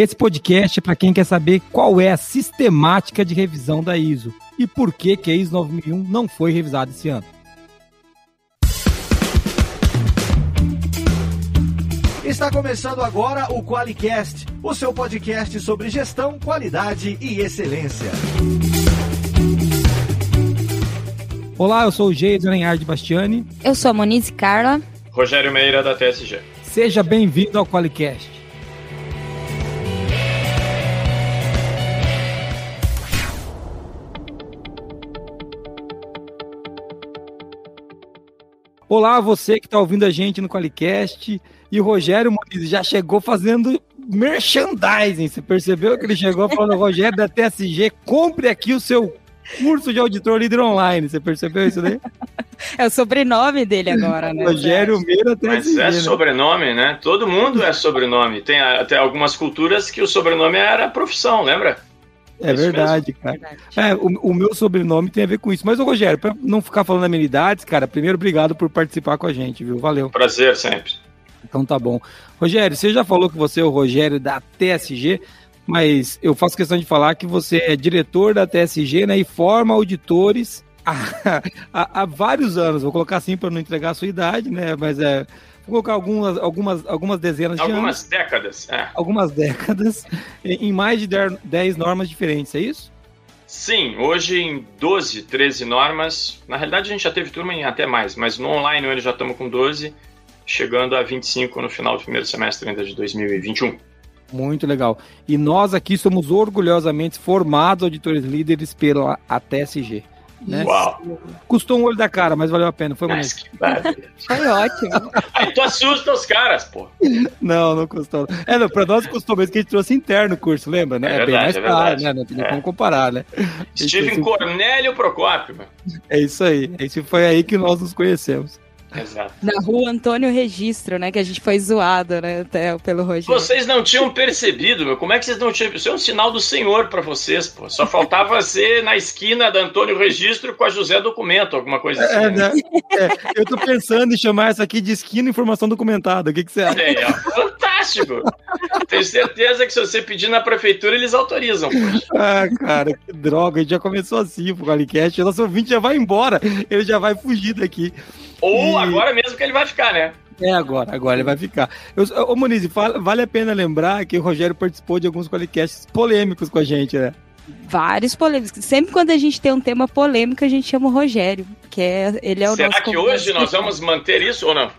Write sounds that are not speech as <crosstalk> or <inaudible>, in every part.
Esse podcast é para quem quer saber qual é a sistemática de revisão da ISO e por que, que a ISO 9001 não foi revisada esse ano. Está começando agora o QualiCast, o seu podcast sobre gestão, qualidade e excelência. Olá, eu sou o Geison Lenhard Bastiani. Eu sou a Monize Carla. Rogério Meira, da TSG. Seja bem-vindo ao QualiCast. Olá, você que está ouvindo a gente no Qualicast. E o Rogério Muniz já chegou fazendo merchandising. Você percebeu que ele chegou falando, Rogério da TSG, compre aqui o seu curso de auditor líder online. Você percebeu isso daí? É o sobrenome dele agora, né? Rogério Meira TSG. Mas é né? sobrenome, né? Todo mundo é sobrenome. Tem até algumas culturas que o sobrenome era profissão, lembra? É verdade, cara. É, o, o meu sobrenome tem a ver com isso. Mas, ô Rogério, pra não ficar falando amenidades, cara, primeiro, obrigado por participar com a gente, viu? Valeu. Prazer sempre. Então tá bom. Rogério, você já falou que você é o Rogério da TSG, mas eu faço questão de falar que você é diretor da TSG né, e forma auditores <laughs> há, há, há vários anos. Vou colocar assim para não entregar a sua idade, né? Mas é. Vou colocar algumas, algumas, algumas dezenas de Algumas anos. décadas. É. Algumas décadas, em em mais de 10 normas diferentes, é isso? Sim, hoje em 12, 13 normas. Na realidade, a gente já teve turma em até mais, mas no online hoje já estamos com 12, chegando a 25 no final do primeiro semestre ainda de 2021. Muito legal. E nós aqui somos orgulhosamente formados auditores líderes pela ATSG. Né? Uau! Custou um olho da cara, mas valeu a pena. Foi bonito. Foi ótimo. Aí tu assusta os caras, pô. Não, não custou. É, não, pra nós custou mesmo que a gente trouxe interno o curso, lembra? Né? É bem verdade, mais é caro, né? Não tem É. como comparar, né? Steven Cornélio Procópio. É isso aí. Esse foi aí que nós nos conhecemos. Exato. Na rua Antônio Registro, né? Que a gente foi zoado, né? Até pelo Rogério. Vocês não tinham percebido, meu. Como é que vocês não tinham? Isso é um sinal do Senhor pra vocês, pô. Só faltava <laughs> ser na esquina da Antônio Registro com a José Documento, alguma coisa assim. É, né? É, eu tô pensando em chamar essa aqui de esquina informação documentada. O que, que você acha? É, é fantástico. Tenho certeza que se você pedir na prefeitura, eles autorizam. poxa. Ah, cara, que droga. A gente já começou assim pro Qualicast. O nosso ouvinte já vai embora. Ele já vai fugir daqui. Ou E- agora mesmo que ele vai ficar, né? É agora, agora ele vai ficar. Eu, ô, Moniz, fala- vale a pena lembrar que o Rogério participou de alguns Qualicasts polêmicos com a gente, né? Vários polêmicos. Sempre quando a gente tem um tema polêmico, a gente chama o Rogério. Que é, ele é o Será nosso que convidado hoje nós vamos manter isso ou não?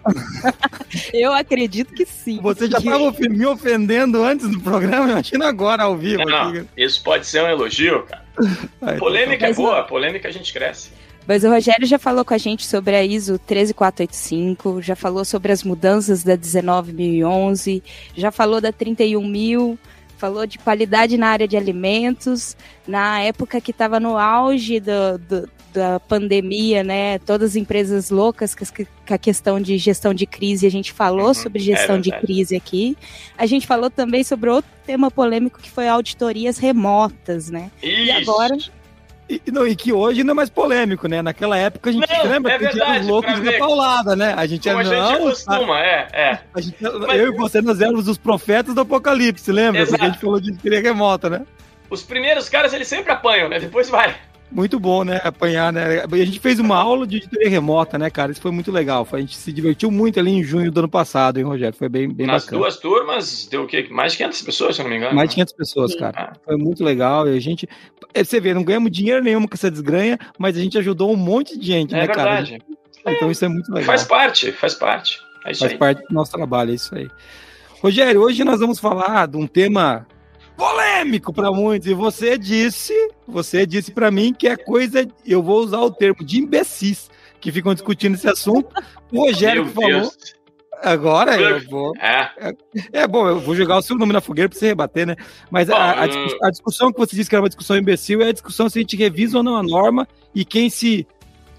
<laughs> Eu acredito que sim. Você já estava ofe- <laughs> me ofendendo antes do programa, imagina agora ao vivo. Não, aqui. não. Isso pode ser um elogio, cara. <laughs> Então Polêmica é boa, polêmica a gente cresce. Mas o Rogério já falou com a gente sobre a ISO 13485, já falou sobre as mudanças da 19011, já falou da 31000, falou de qualidade na área de alimentos, na época que estava no auge do- do- da pandemia, né? Todas as empresas loucas com a questão de gestão de crise, a gente falou Uhum, sobre gestão é de crise aqui. A gente falou também sobre outro tema polêmico que foi auditorias remotas, né? Isso. agora? E, não, e que hoje não é mais polêmico, né? Naquela época a gente Não, lembra é que verdade, os loucos pra da ver. paulada, né? A gente Como a é gente não, acostuma, é, é. a gente, Mas- eu e você nós éramos os profetas do apocalipse, lembra? Porque a gente Exato. falou de teoria remota, né? Os primeiros caras, eles sempre apanham, né? Depois vai. Muito bom, né? Apanhar, né? A gente fez uma aula de auditoria remota, né, cara? Isso foi muito legal. A gente se divertiu muito ali em junho do ano passado, hein, Rogério? Foi bem, bem Nas bacana. duas turmas, deu o quê? Mais de 500 pessoas, se eu não me engano. Mais de 500 pessoas, Sim. cara. Ah. Foi muito legal. E a gente. é, Você vê, não ganhamos dinheiro nenhum com essa desgranha, mas a gente ajudou um monte de gente, É né, cara? verdade. Então isso é muito legal. Faz parte, faz parte. É isso Faz aí. parte do nosso trabalho, é isso aí. Rogério, hoje nós vamos falar de um tema polêmico para muitos. E você disse, você disse para mim que é coisa, eu vou usar o termo de imbecis que ficam discutindo esse assunto. O Rogério Meu que falou. Deus. Agora eu vou. É, É bom, eu vou jogar o seu nome na fogueira para você rebater, né? Mas a, a Bom, discuss- a discussão que você disse que era uma discussão imbecil é a discussão se a gente revisa ou não a norma e quem se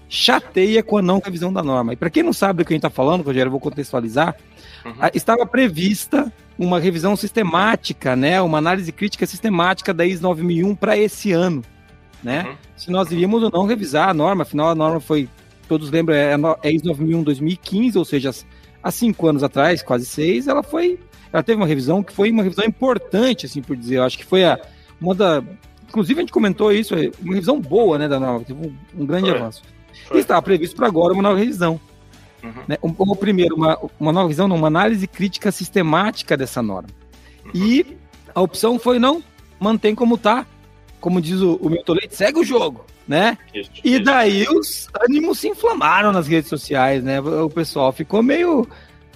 chateia com a não revisão da norma. E para quem não sabe do que a gente está falando, Rogério, eu vou contextualizar. Uhum. A- Estava prevista uma revisão sistemática, né? Uma análise crítica sistemática da IS 9001 para esse ano, né? Uhum. Se nós iríamos ou não revisar a norma, afinal a norma foi, todos lembram, é é IS 9001 2015, ou seja, há cinco anos atrás, quase seis, ela foi ela teve uma revisão que foi uma revisão importante, assim por dizer. Eu acho que foi a, uma da. Inclusive, a gente comentou isso, é uma revisão boa, né, da norma, teve um, um grande foi. avanço. Foi. E estava previsto para agora uma nova revisão. Uhum. Né? Um, primeiro, uma, uma nova revisão, não, uma análise crítica sistemática dessa norma. Uhum. E a opção foi não, mantém como está. Como diz o, o Milton Leite, segue o jogo né? Isso, e isso. daí os ânimos se inflamaram nas redes sociais, né? O pessoal ficou meio,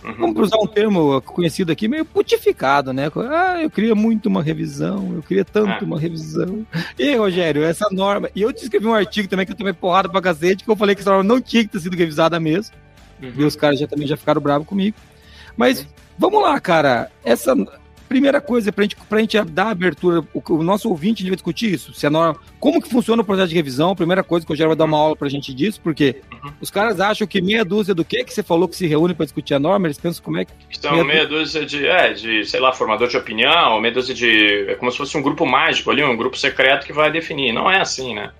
uhum. vamos usar um termo conhecido aqui, meio putificado, né? Ah, eu queria muito uma revisão, eu queria tanto ah. uma revisão. E Rogério, essa norma. E eu te escrevi um artigo também que eu tomei porrada pra cacete, que eu falei que essa norma não tinha que ter sido revisada mesmo. Uhum. E os caras já também já ficaram bravos comigo. Mas uhum. vamos lá, cara. Essa Primeira coisa, para gente, a gente dar abertura, o, o nosso ouvinte vai discutir isso. Se a norma, como que funciona o processo de revisão? Primeira coisa que o Geraldo vai dar uma aula para a gente disso, porque uhum. os caras acham que meia dúzia do que que você falou que se reúne para discutir a norma, eles pensam como é que. Então, meia, meia dúzia de, é, de, sei lá, formador de opinião, meia dúzia de. É como se fosse um grupo mágico ali, um grupo secreto que vai definir. Não é assim, né?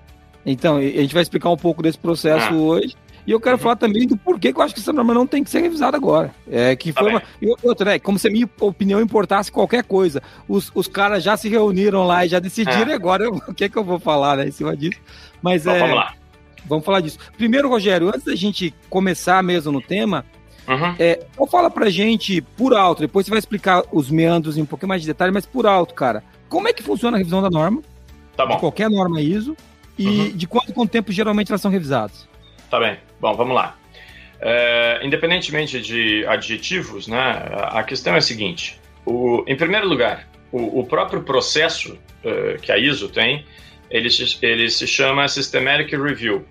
Então, a gente vai explicar um pouco desse processo ah. hoje. E eu quero uhum. falar também do porquê que eu acho que essa norma não tem que ser revisada agora. É que tá foi uma... E outra, né? Como se a minha opinião importasse qualquer coisa. Os, os caras já se reuniram lá e já decidiram, é. agora eu... <laughs> o que é que eu vou falar, né, em cima disso. Mas então, é. Vamos lá. Vamos falar disso. Primeiro, Rogério, antes da gente começar mesmo no tema, Uhum. É, então fala pra gente por alto, depois você vai explicar os meandros em um pouquinho mais de detalhe, mas por alto, cara, como é que funciona a revisão da norma? Tá bom. De qualquer norma ISO e uhum. de quanto quanto tempo geralmente elas são revisadas? Tá bem. Bom, vamos lá. É, independentemente de adjetivos, né, a questão é a seguinte: o, em primeiro lugar, o, o próprio processo uh, que a ISO tem, ele se, ele se chama Systematic Review.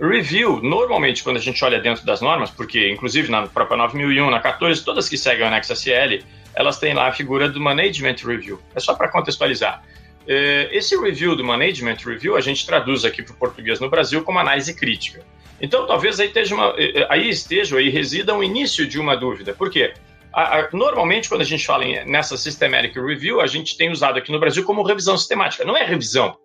Review, normalmente, quando a gente olha dentro das normas, porque inclusive na própria 9001, na 14, todas que seguem o anexo SL, elas têm lá a figura do Management Review. É só para contextualizar. É, esse review do Management Review a gente traduz aqui para o português no Brasil como análise crítica. Então, talvez aí esteja, uma, eh, eh, aí esteja, aí resida o início de uma dúvida. Por quê? Normalmente, quando a gente fala nessa Systematic Review, a gente tem usado aqui no Brasil como revisão sistemática. Não é revisão,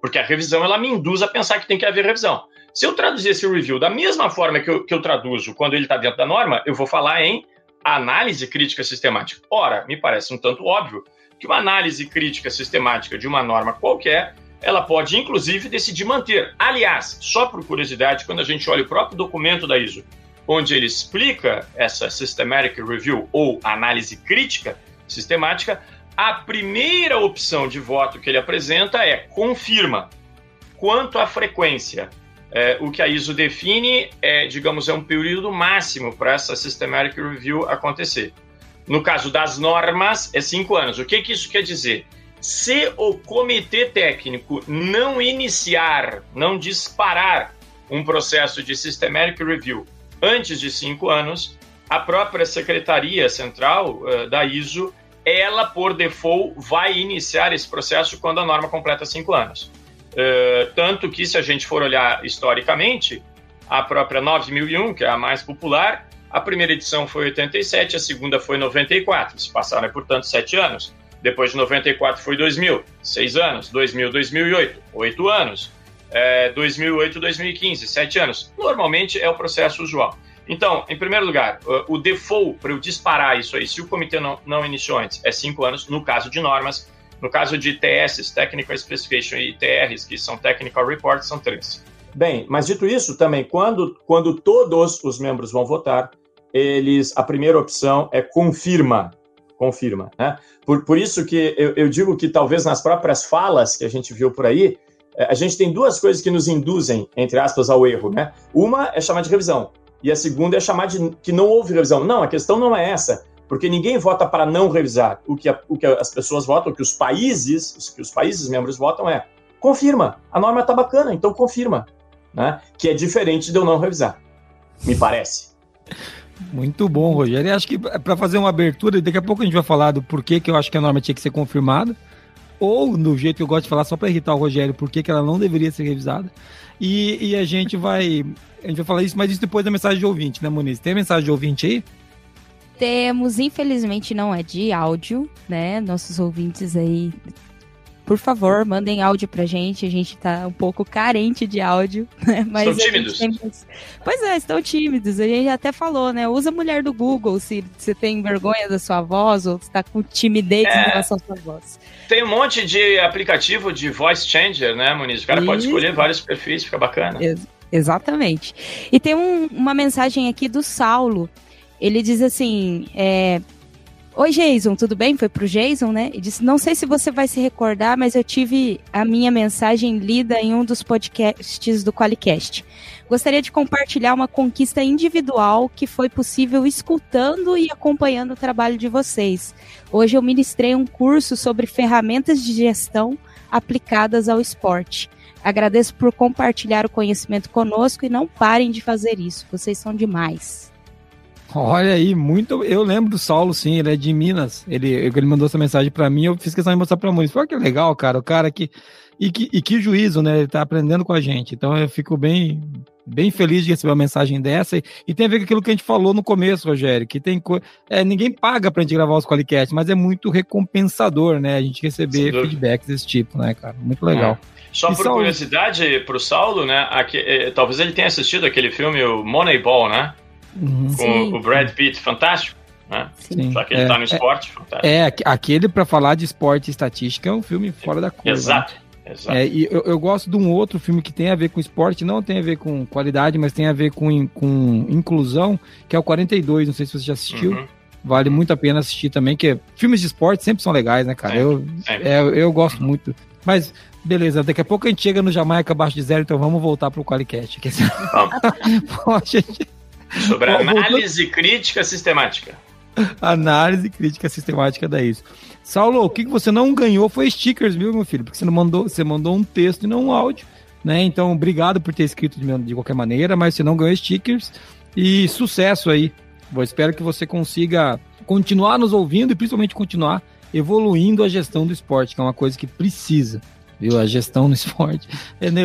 porque a revisão ela me induz a pensar que tem que haver revisão. Se eu traduzir esse review da mesma forma que eu, que eu traduzo quando ele está dentro da norma, eu vou falar em análise crítica sistemática. Ora, me parece um tanto óbvio que uma análise crítica sistemática de uma norma qualquer ela pode inclusive decidir manter. Aliás, só por curiosidade, quando a gente olha o próprio documento da ISO, onde ele explica essa systematic review ou análise crítica sistemática, a primeira opção de voto que ele apresenta é confirma. Quanto à frequência, é, o que a ISO define é, digamos, é um período máximo para essa systematic review acontecer. No caso das normas, é cinco anos. O que, que isso quer dizer? Se o comitê técnico não iniciar, não disparar um processo de systematic review antes de cinco anos, a própria secretaria central uh, da ISO, ela por default vai iniciar esse processo quando a norma completa cinco anos. Uh, tanto que, se a gente for olhar historicamente, a própria 9001, que é a mais popular, a primeira edição foi 87, a segunda foi 94. Se passaram, portanto, sete anos. Depois de 94 foi 2000, seis anos. 2000, 2008, oito anos. É, 2008, 2015, sete anos. Normalmente é o processo usual. Então, em primeiro lugar, o default para eu disparar isso aí, se o comitê não, não iniciou antes, é cinco anos, no caso de normas. No caso de TS, Technical Specification, e TRs, que são Technical Reports, são três. Bem, mas dito isso, também, quando, quando todos os membros vão votar, eles, a primeira opção é confirma confirma. Né? Por, por isso que eu, eu digo que talvez nas próprias falas que a gente viu por aí, eh, a gente tem duas coisas que nos induzem, entre aspas, ao erro. Né? Uma é chamar de revisão, e a segunda é chamar de que não houve revisão. Não, a questão não é essa, porque ninguém vota para não revisar. O que, a, o que as pessoas votam, o que os países, os que os países membros votam é confirma, a norma está bacana, então confirma. Né? Que é diferente de eu não revisar, me parece. Muito bom, Rogério. Acho que para fazer uma abertura, daqui a pouco a gente vai falar do porquê que eu acho que a norma tinha que ser confirmada, ou no jeito que eu gosto de falar, só para irritar o Rogério, por que ela não deveria ser revisada. E, e, a gente vai a gente vai falar isso, mas isso depois da mensagem de ouvinte, né, Muniz? Tem mensagem de ouvinte aí? Temos, infelizmente não é de áudio, né? Nossos ouvintes aí por favor, mandem áudio pra gente. A gente tá um pouco carente de áudio, <laughs> né? Mas estão tímidos. Tem... Pois é, estão tímidos. A gente até falou, né? Usa a mulher do Google se você tem vergonha da sua voz ou está com timidez é... em relação à sua voz. Tem um monte de aplicativo de voice changer, né, Muniz? O cara Isso. pode escolher vários perfis, fica bacana. Ex exatamente. E tem um, uma mensagem aqui do Saulo. Ele diz assim: é, Oi, Jason, tudo bem? Foi pro Jason, né? E disse: Não sei se você vai se recordar, mas eu tive a minha mensagem lida em um dos podcasts do Qualicast. Gostaria de compartilhar uma conquista individual que foi possível escutando e acompanhando o trabalho de vocês. Hoje eu ministrei um curso sobre ferramentas de gestão aplicadas ao esporte. Agradeço por compartilhar o conhecimento conosco e não parem de fazer isso. Vocês são demais. Olha aí, muito. Eu lembro do Saulo, sim, ele é de Minas. Ele, ele mandou essa mensagem para mim, eu fiz questão de mostrar pra Muniz. Olha que legal, cara. O cara que. E que, e que juízo, né? Ele tá aprendendo com a gente. Então eu fico bem, bem feliz de receber uma mensagem dessa. E, e tem a ver com aquilo que a gente falou no começo, Rogério, que tem é, ninguém paga pra gente gravar os Qualicast, mas é muito recompensador, né? A gente receber feedbacks desse tipo, né, cara? Muito legal. É. Só e por Saulo... curiosidade, pro Saulo, né? Aqui, é, talvez ele tenha assistido aquele filme, o Moneyball, né? Uhum. Com Sim. o Brad Pitt, fantástico. Né? Sim. Só que ele é, tá no é, esporte, é, fantástico. É, aquele para falar de esporte e estatística é um filme fora da curva. Exato. Né? Exato. É, e eu, eu, gosto de um outro filme que tem a ver com esporte, não tem a ver com qualidade, mas tem a ver com, com inclusão, que é o 42. Não sei se você já assistiu. Uhum. Vale muito a pena assistir também, que filmes de esporte sempre são legais, né, cara? Eu, é, eu gosto muito. Mas, beleza, daqui a pouco a gente chega no Jamaica abaixo de zero, então vamos voltar pro Qualicast. Que... Vamos. <laughs> gente... Sobre análise crítica sistemática. Análise crítica sistemática da isso. Saulo, o que você não ganhou foi stickers, viu, meu filho? Porque você não mandou, você mandou um texto e não um áudio, né? Então, obrigado por ter escrito de, de qualquer maneira, mas você não ganhou stickers e sucesso aí. Eu espero que você consiga continuar nos ouvindo e principalmente continuar evoluindo a gestão do esporte, que é uma coisa que precisa viu? A gestão no <laughs> esporte.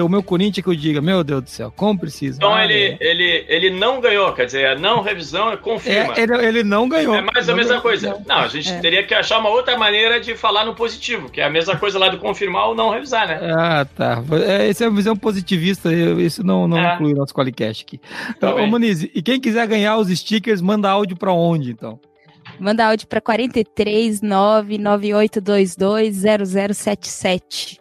O meu Corinthians que eu diga, meu Deus do céu, como precisa. Então ah, ele, é. ele, ele não ganhou, quer dizer, a não revisão é confirma. É, ele, ele não ganhou. É mais a mesma ganhou, coisa. Não, não a gente é. teria que achar uma outra maneira de falar no positivo, que é a mesma coisa lá do confirmar ou não revisar, né? Ah, tá. É, essa é a visão positivista, isso não, não é. inclui o nosso Qualicast aqui. Então, ô Moniz, e quem quiser ganhar os stickers, manda áudio para onde, então? Manda áudio para 43 99822 0077.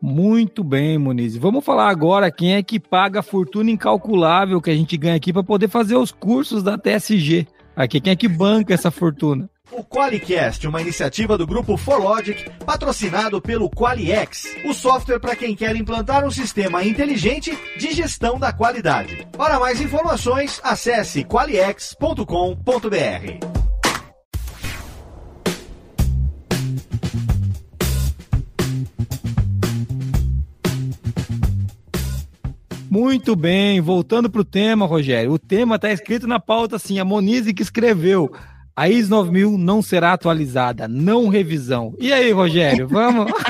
Muito bem, Muniz. Vamos falar agora quem é que paga a fortuna incalculável que a gente ganha aqui para poder fazer os cursos da TSG. Aqui, quem é que banca essa fortuna? O Qualicast, uma iniciativa do grupo Forlogic, patrocinado pelo Qualiex, o software para quem quer implantar um sistema inteligente de gestão da qualidade. Para mais informações, acesse qualiex.com.br. Muito bem, voltando para o tema, Rogério. O tema está escrito na pauta assim, a Monize que escreveu. A IS 9000 não será atualizada, não revisão. E aí, Rogério, vamos? <laughs>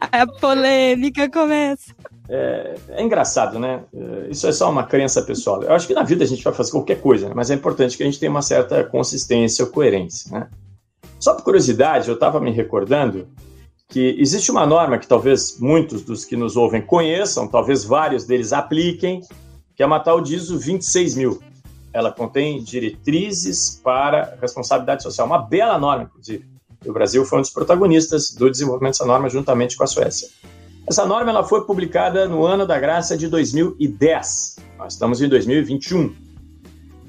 a polêmica começa. É, é, engraçado, né? É, isso é só uma crença pessoal. Eu acho que na vida a gente vai fazer qualquer coisa, né? mas é importante que a gente tenha uma certa consistência ou coerência, né? Só por curiosidade, eu estava me recordando que existe uma norma que talvez muitos dos que nos ouvem conheçam, talvez vários deles apliquem, que é a tal de ISO 26000. Ela contém diretrizes para responsabilidade social, uma bela norma, inclusive. O Brasil foi um dos protagonistas do desenvolvimento dessa norma juntamente com a Suécia. Essa norma ela foi publicada no ano da graça de 2010. Nós estamos em 2021.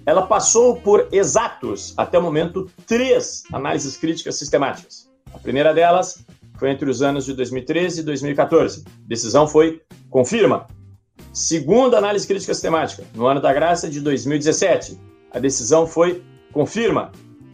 Ela passou por exatos, até o momento, três análises críticas sistemáticas. A primeira delas foi entre os anos de 2013 e 2014. Decisão foi confirma. Segunda análise crítica sistemática, no ano da graça de 2017. A decisão foi confirma.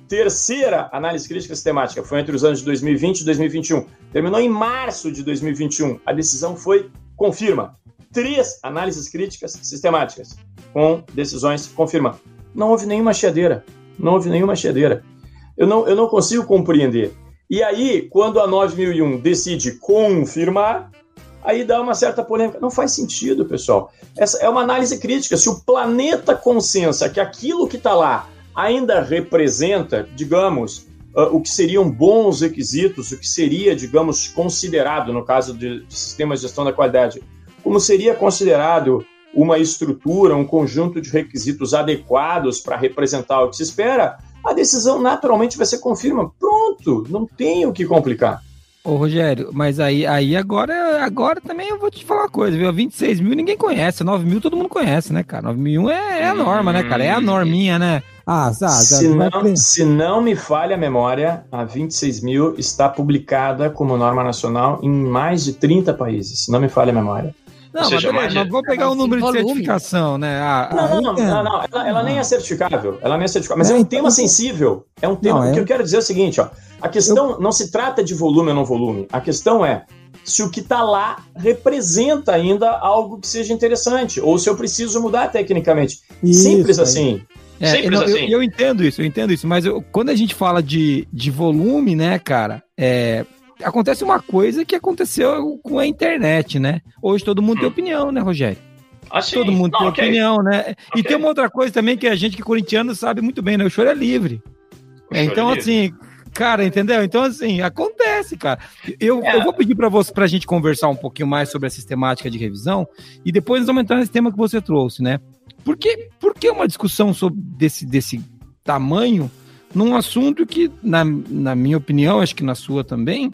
Terceira análise crítica sistemática foi entre os anos de 2020 e 2021. Terminou em março de 2021. A decisão foi confirma. Três análises críticas sistemáticas com decisões confirma. Não houve nenhuma chiadeira. Não houve nenhuma chiadeira. Eu não, eu não consigo compreender e aí, quando a 9001 decide confirmar, aí dá uma certa polêmica. Não faz sentido, pessoal. Essa é uma análise crítica. Se o planeta consensa que aquilo que está lá ainda representa, digamos, uh, o que seriam bons requisitos, o que seria, digamos, considerado, no caso de, de sistemas de gestão da qualidade, como seria considerado uma estrutura, um conjunto de requisitos adequados para representar o que se espera, a decisão naturalmente vai ser confirma. Pronto, não tem o que complicar. Ô, Rogério, mas aí, aí agora, agora também eu vou te falar uma coisa, viu? 26 mil ninguém conhece, 9 mil todo mundo conhece, né, cara? 9 mil é, é a norma, né, cara? É a norminha, né? Ah, tá, se, não, se não me falha a memória, a 26 mil está publicada como norma nacional em mais de 30 países, se não me falha a memória. Não, seja, mas, mas vou pegar o número de certificação, né? Ah, não, não, não, não, não, ela, ela nem é certificável, ela nem é certificável, mas é, é um então, tema sensível, é um tema, não, é... o que eu quero dizer é o seguinte, ó, a questão eu... não se trata de volume ou não volume, a questão é se o que está lá representa ainda algo que seja interessante, ou se eu preciso mudar tecnicamente. Isso, Simples assim. É, Simples eu, assim. Eu, eu, entendo isso, eu entendo isso, mas eu, quando a gente fala de, de volume, né, cara, é, acontece uma coisa que aconteceu com a internet, né? Hoje todo mundo hum. tem opinião, né, Rogério? Assim, todo mundo não, tem okay. opinião, né? Okay. E tem uma outra coisa também que a gente que é corintiano sabe muito bem, né? O choro é livre. É, então, é assim, cara, entendeu? Então, assim, acontece, cara. Eu, é. eu vou pedir para você, pra gente conversar um pouquinho mais sobre a sistemática de revisão e depois nós vamos entrar nesse tema que você trouxe, né? Por que, por que uma discussão sobre desse, desse tamanho num assunto que, na, na minha opinião, acho que na sua também,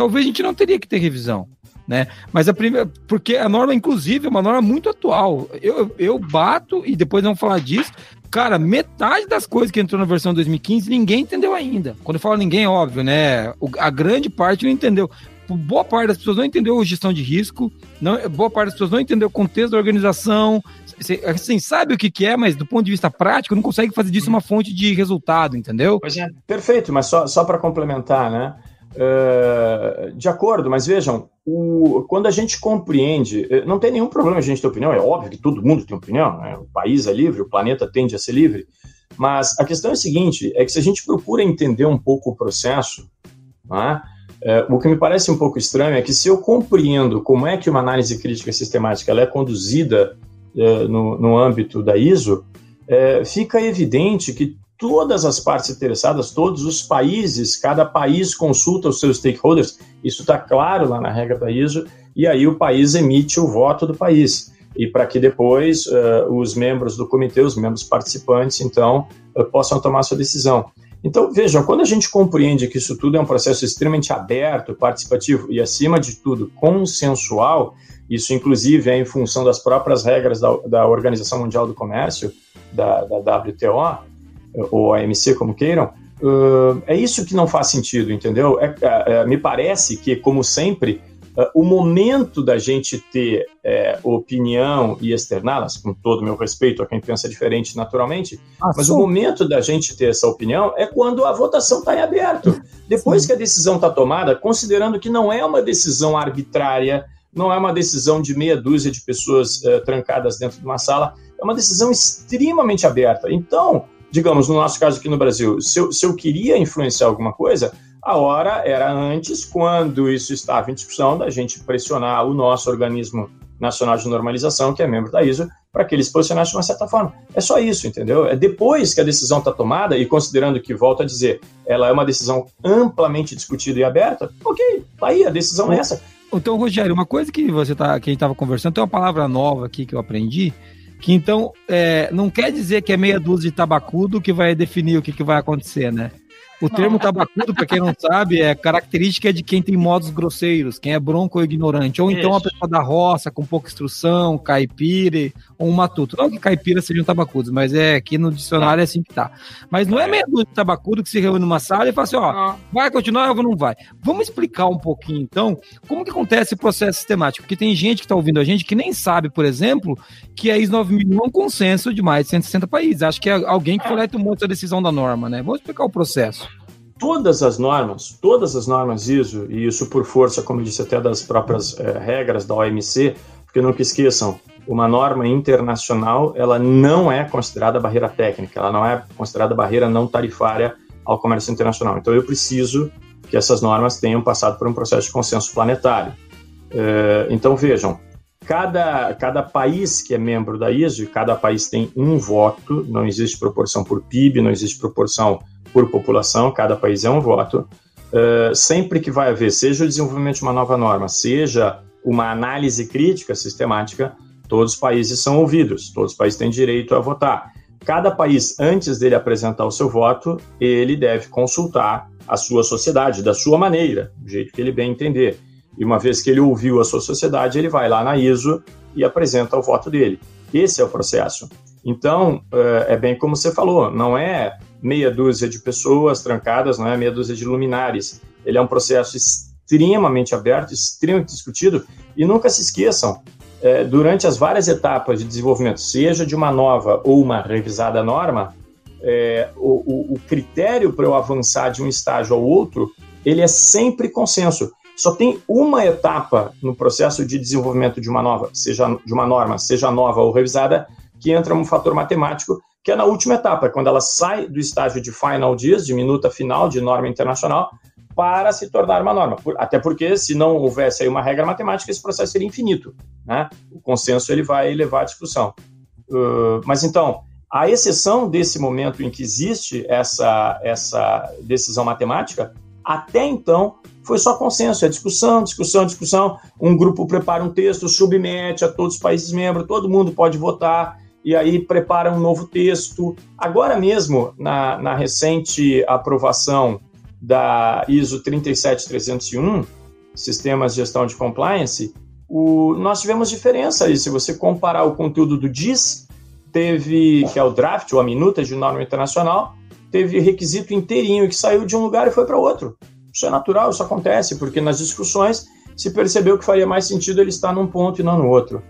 talvez a gente não teria que ter revisão. Né? Mas a primeira, porque a norma, inclusive, é uma norma muito atual. Eu, eu bato e depois vamos falar disso. Cara, metade das coisas que entrou na versão 2015 ninguém entendeu ainda. Quando eu falo ninguém, é óbvio, né? a grande parte não entendeu. Boa parte das pessoas não entendeu gestão de risco, não, boa parte das pessoas não entendeu o contexto da organização, assim, sabe o que, que é, mas do ponto de vista prático, não consegue fazer disso uma fonte de resultado, entendeu? Pois é. Perfeito, mas só, só para complementar, né? Uh, de acordo, mas vejam, o, quando a gente compreende, eh, não tem nenhum problema a gente ter opinião, é óbvio que todo mundo tem opinião, né? o país é livre, o planeta tende a ser livre, mas a questão é a seguinte, é que se a gente procura entender um pouco o processo, né? É, o que me parece um pouco estranho é que se eu compreendo como é que uma análise crítica sistemática é conduzida é, no, no, âmbito da ISO, é, fica evidente que todas as partes interessadas, todos os países, cada país consulta os seus stakeholders, isso está claro lá na regra da ISO, e aí o país emite o voto do país. E para que depois uh, os membros do comitê, os membros participantes, então, uh, possam tomar sua decisão. Então, vejam, quando a gente compreende que isso tudo é um processo extremamente aberto, participativo e, acima de tudo, consensual, isso inclusive é em função das próprias regras da, da Organização Mundial do Comércio, da, da WTO, ou AMC, como queiram, uh, é isso que não faz sentido, entendeu? É, é, é me parece que, como sempre, uh, o momento da gente ter é, opinião e externá-las, com todo o meu respeito a quem pensa diferente naturalmente, ah, mas sim. o momento da gente ter essa opinião é quando a votação está em aberto. Depois sim. que a decisão está tomada, considerando que não é uma decisão arbitrária, não é uma decisão de meia dúzia de pessoas uh, trancadas dentro de uma sala, é uma decisão extremamente aberta. Então, digamos, no nosso caso aqui no Brasil, se eu, se eu queria influenciar alguma coisa, a hora era antes, quando isso estava em discussão, da gente pressionar o nosso organismo nacional de normalização, que é membro da ISO, para que eles se posicionassem de uma certa forma. É só isso, entendeu? É depois que a decisão está tomada, e considerando que, volto a dizer, ela é uma decisão amplamente discutida e aberta, ok, tá aí, a decisão é essa. Então, Rogério, uma coisa que você tá, que a gente estava conversando, tem uma palavra nova aqui que eu aprendi, que então é, não quer dizer que é meia dúzia de tabacudo que vai definir o que, que vai acontecer, né? O termo tabacudo, para quem não sabe, é característica de quem tem modos grosseiros, quem é bronco ou ignorante. Ou então a pessoa da roça, com pouca instrução, caipira ou um matuto. Não que caipira sejam tabacudos, mas é aqui no dicionário é assim que tá. Mas não é meia dúzia de tabacudo que se reúne numa sala e fala assim, ó, vai continuar ou não vai? Vamos explicar um pouquinho, então, como que acontece esse processo sistemático? Porque tem gente que está ouvindo a gente que nem sabe, por exemplo, que a IS 9001 é um consenso de mais de 160 países. Acho que é alguém que foi lá e tomou essa decisão da norma, né? Vamos explicar o processo todas as normas, todas as normas ISO, e isso por força, como eu disse, até das próprias é, regras da OMC, porque nunca esqueçam, uma norma internacional, ela não é considerada barreira técnica, ela não é considerada barreira não tarifária ao comércio internacional. Então eu preciso que essas normas tenham passado por um processo de consenso planetário. É, então vejam, cada, cada país que é membro da ISO, cada país tem um voto, não existe proporção por PIB, não existe proporção por população, cada país é um voto. Uh, sempre que vai haver, seja o desenvolvimento de uma nova norma, seja uma análise crítica sistemática, todos os países são ouvidos, todos os países têm direito a votar. Cada país, antes dele apresentar o seu voto, ele deve consultar a sua sociedade, da sua maneira, do jeito que ele bem entender. E uma vez que ele ouviu a sua sociedade, ele vai lá na ISO e apresenta o voto dele. Esse é o processo. Então, eh, é bem como você falou, não é meia dúzia de pessoas trancadas, não é meia dúzia de luminares. Ele é um processo extremamente aberto, extremamente discutido, e nunca se esqueçam, é, durante as várias etapas de desenvolvimento, seja de uma nova ou uma revisada norma, é, o, o, o critério para eu avançar de um estágio ao outro, ele é sempre consenso. Só tem uma etapa no processo de desenvolvimento de uma nova, seja de uma norma, seja nova ou revisada, que entra um fator matemático, que é na última etapa, quando ela sai do estágio de final dias, de minuta final de norma internacional, para se tornar uma norma. Até porque, se não houvesse aí uma regra matemática, esse processo seria infinito. Né? O consenso ele vai levar à discussão. Uh, mas então, a exceção desse momento em que existe essa, essa decisão matemática, até então foi só consenso, é discussão, discussão, discussão. Um grupo prepara um texto, submete a todos os países membros, todo mundo pode votar, e aí prepara um novo texto. Agora mesmo, na, na recente aprovação da ISO 37301, Sistemas de Gestão de Compliance, o, nós tivemos diferença aí. Se você comparar o conteúdo do DIS, teve, que é o draft, ou a minuta de norma internacional, teve requisito inteirinho que saiu de um lugar e foi para outro. Isso é natural, isso acontece, porque nas discussões se percebeu que faria mais sentido ele estar num ponto e não no outro.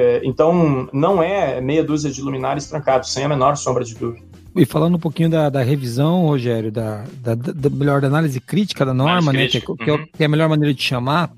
É, então, não é meia dúzia de luminares trancados, sem a menor sombra de dúvida. E falando um pouquinho da, da revisão, Rogério, da, da, da, melhor da análise crítica da norma, né, que é, que, é, uhum. que é a melhor maneira de chamar,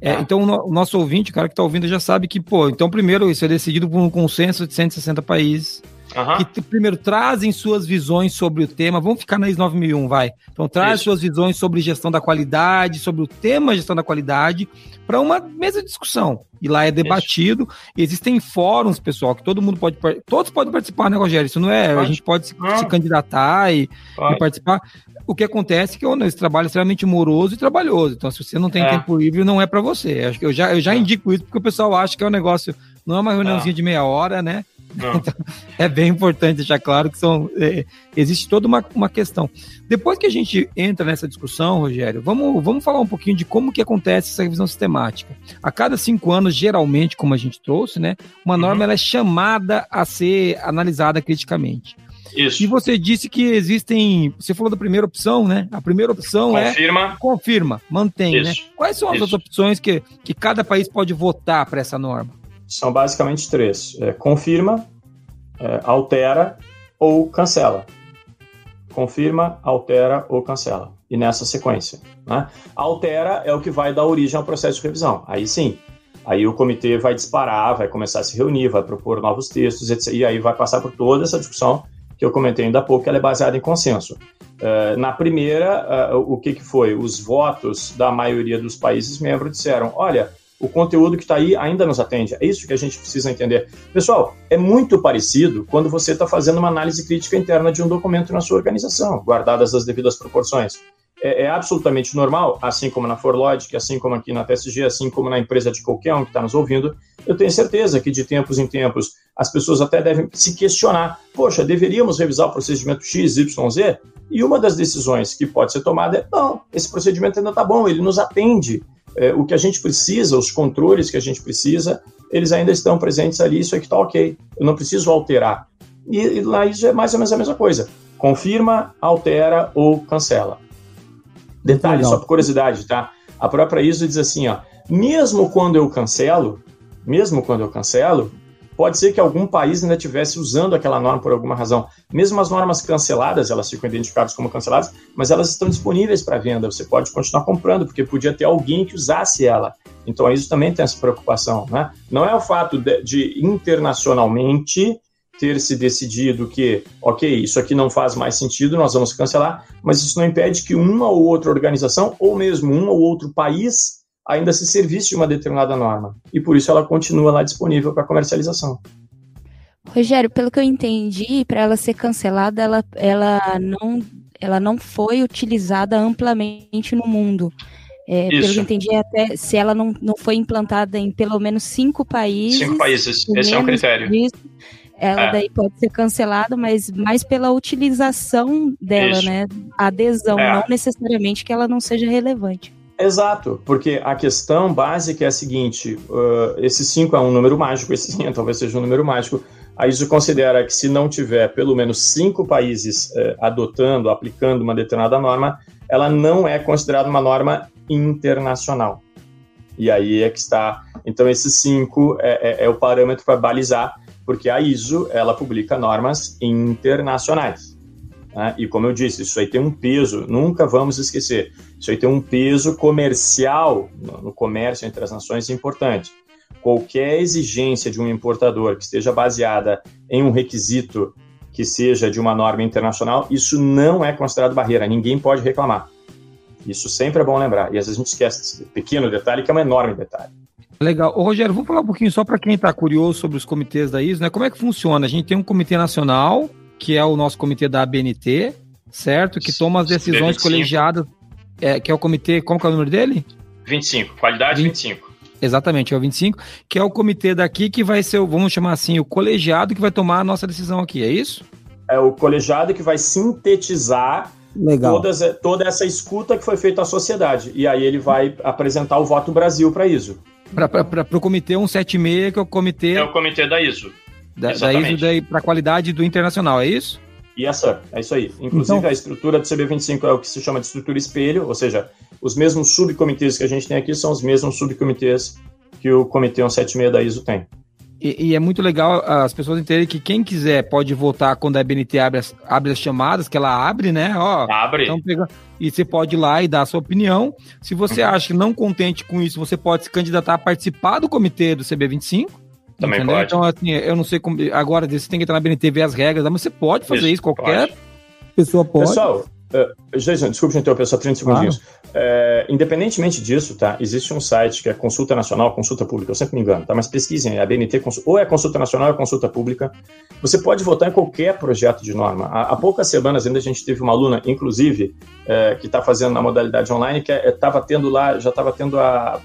é, é. Então, o nosso ouvinte, o cara que está ouvindo, já sabe que, pô, então, primeiro, isso é decidido por um consenso de 160 países. Uhum. Que primeiro trazem suas visões sobre o tema. Vamos ficar na IS 9001, vai. Então traz Isso. suas visões sobre gestão da qualidade, sobre o tema gestão da qualidade, para uma mesa de discussão. E lá é debatido. Isso. Existem fóruns, pessoal, que todo mundo pode. Todos podem participar, né, Rogério? Isso não é. Pode. A gente pode se, se candidatar e, e, participar. O que acontece é que esse trabalho é extremamente moroso e trabalhoso. Então, se você não tem é. tempo livre, não é para você. Eu já, eu já é. indico isso porque o pessoal acha que é um negócio. Não é uma reuniãozinha é. de meia hora, né? Então, <laughs> é bem importante deixar claro que são, é, existe toda uma, uma questão. Depois que a gente entra nessa discussão, Rogério, vamos, vamos falar um pouquinho de como que acontece essa revisão sistemática. A cada cinco anos, geralmente, como a gente trouxe, né, uma norma uhum. ela é chamada a ser analisada criticamente. Isso. E você disse que existem. Você falou da primeira opção, né? A primeira opção confirma. é. Confirma. Confirma, mantém, né? Isso. né? Quais são as outras opções que, que cada país pode votar para essa norma? São basicamente três: é, confirma, é, altera ou cancela. Confirma, altera ou cancela. E nessa sequência. Né? Altera é o que vai dar origem ao processo de revisão. Aí sim. Aí o comitê vai disparar, vai começar a se reunir, vai propor novos textos, etc. E aí vai passar por toda essa discussão que eu comentei ainda há pouco, que ela é baseada em consenso. Uh, na primeira, uh, o que, que foi? Os votos da maioria dos países membros disseram: olha, o conteúdo que está aí ainda nos atende. É isso que a gente precisa entender. Pessoal, é muito parecido quando você está fazendo uma análise crítica interna de um documento na sua organização, guardadas as devidas proporções. É, é absolutamente normal, assim como na Forlogic, assim como aqui na TSG, assim como na empresa de qualquer um que está nos ouvindo, eu tenho certeza que de tempos em tempos as pessoas até devem se questionar: poxa, deveríamos revisar o procedimento X, Y, Z? E uma das decisões que pode ser tomada é: não, esse procedimento ainda está bom, ele nos atende é, o que a gente precisa, os controles que a gente precisa, eles ainda estão presentes ali, isso aqui está ok, eu não preciso alterar. E, e lá isso é mais ou menos a mesma coisa. Confirma, altera ou cancela. Detalhe, Legal. só por curiosidade, tá? A própria ISO diz assim, ó, mesmo quando eu cancelo, mesmo quando eu cancelo, pode ser que algum país ainda estivesse usando aquela norma por alguma razão. Mesmo as normas canceladas, elas ficam identificadas como canceladas, mas elas estão disponíveis para venda. Você pode continuar comprando, porque podia ter alguém que usasse ela. Então, isso também tem essa preocupação. Né? Não é o fato de, de internacionalmente ter se decidido que, ok, isso aqui não faz mais sentido, nós vamos cancelar, mas isso não impede que uma ou outra organização, ou mesmo um ou outro país, ainda se servisse de uma determinada norma. E por isso ela continua lá disponível para comercialização. Rogério, pelo que eu entendi, para ela ser cancelada, ela, ela não ela não foi utilizada amplamente no mundo. É, pelo que eu entendi, até se ela não, não foi implantada em pelo menos cinco países. Cinco países, esse é um critério. Disso, ela é. daí pode ser cancelada, mas mais pela utilização dela, Isso. né? A adesão, é. não necessariamente que ela não seja relevante. Exato, porque a questão básica é a seguinte: uh, esse 5 é um número mágico, esse sim <laughs> talvez seja um número mágico. A ISO considera que se não tiver pelo menos cinco países adotando, aplicando uma determinada norma, ela não é considerada uma norma internacional. E aí é que está. Então, esse 5 é, é, é o parâmetro para balizar porque a ISO ela publica normas internacionais. Né? E como eu disse, isso aí tem um peso, nunca vamos esquecer, isso aí tem um peso comercial no comércio entre as nações importante. Qualquer exigência de um importador que esteja baseada em um requisito que seja de uma norma internacional, isso não é considerado barreira, ninguém pode reclamar. Isso sempre é bom lembrar. E às vezes a gente esquece esse pequeno detalhe, que é um enorme detalhe. Legal. Ô, Rogério, vamos falar um pouquinho só para quem está curioso sobre os comitês da ISO, né? Como é que funciona? A gente tem um comitê nacional, que é o nosso comitê da ABNT, certo? Que toma as decisões colegiadas, é, que é o comitê, como que é o número dele? 25, qualidade 20, 25. Exatamente, é o 25, que é o comitê daqui que vai ser, vamos chamar assim, o colegiado que vai tomar a nossa decisão aqui, é isso? É o colegiado que vai sintetizar Legal. Todas, toda essa escuta que foi feita à sociedade. E aí ele vai apresentar o voto Brasil para ISO. Para o comitê 176, que é o comitê. É o comitê da ISO. Da, da ISO para a qualidade do internacional, é isso? Yes, sir. É isso aí. Inclusive, então, a estrutura do CB25 é o que se chama de estrutura espelho, ou seja, os mesmos subcomitês que a gente tem aqui são os mesmos subcomitês que o comitê 176 da ISO tem. E, e, é muito legal as pessoas entenderem que quem quiser pode votar quando a BNT abre as, abre as chamadas, que ela abre, né? Ó, abre. Então pega, e você pode ir lá e dar a sua opinião. Se você uhum. acha que não contente com isso, você pode se candidatar a participar do comitê do CB25. Também entendeu? pode. Então, assim, eu não sei como. Agora, você tem que entrar na BNT ver as regras, mas você pode fazer isso, isso qualquer pode. pessoa pode. Pessoal, Uh, Jason, desculpe te interromper, só 30 segundinhos. Claro. Uh, independentemente disso, tá? Existe um site que é Consulta Nacional, Consulta Pública, eu sempre me engano, tá? Mas pesquisem, é a BNT, ou é Consulta Nacional ou é Consulta Pública. Você pode votar em qualquer projeto de norma. Há, há poucas semanas ainda a gente teve uma aluna, inclusive, uh, que está fazendo na modalidade online, que estava tendo lá, já estava tendo a.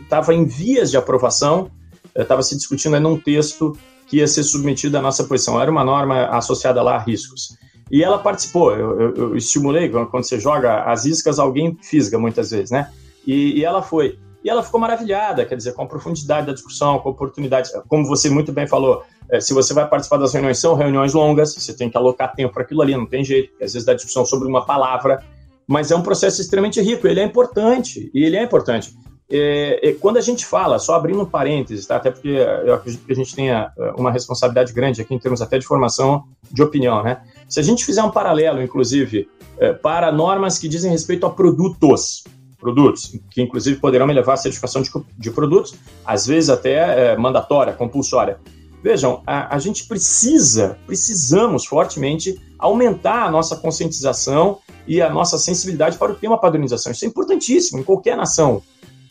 Estava em vias de aprovação, estava se discutindo aí num texto que ia ser submetido à nossa posição. Era uma norma associada lá a riscos. E ela participou, eu, eu, eu, estimulei, quando você joga as iscas, alguém fisga muitas vezes, né? E, e, ela foi. E ela ficou maravilhada, quer dizer, com a profundidade da discussão, com oportunidades. Como você muito bem falou, é, se você vai participar das reuniões, são reuniões longas, você tem que alocar tempo para aquilo ali, não tem jeito, às vezes dá discussão sobre uma palavra, mas é um processo extremamente rico, ele é importante, e ele é importante. É, é, quando a gente fala, só abrindo um parênteses, tá? até porque eu acredito que a gente tenha é, uma responsabilidade grande aqui em termos até de formação de opinião, né? Se a gente fizer um paralelo, inclusive, é, para normas que dizem respeito a produtos, produtos, que inclusive poderão me levar à certificação de, de produtos, às vezes até é, mandatória, compulsória. Vejam, a, a gente precisa, precisamos fortemente aumentar a nossa conscientização e a nossa sensibilidade para o tema padronização. Isso é importantíssimo em qualquer nação.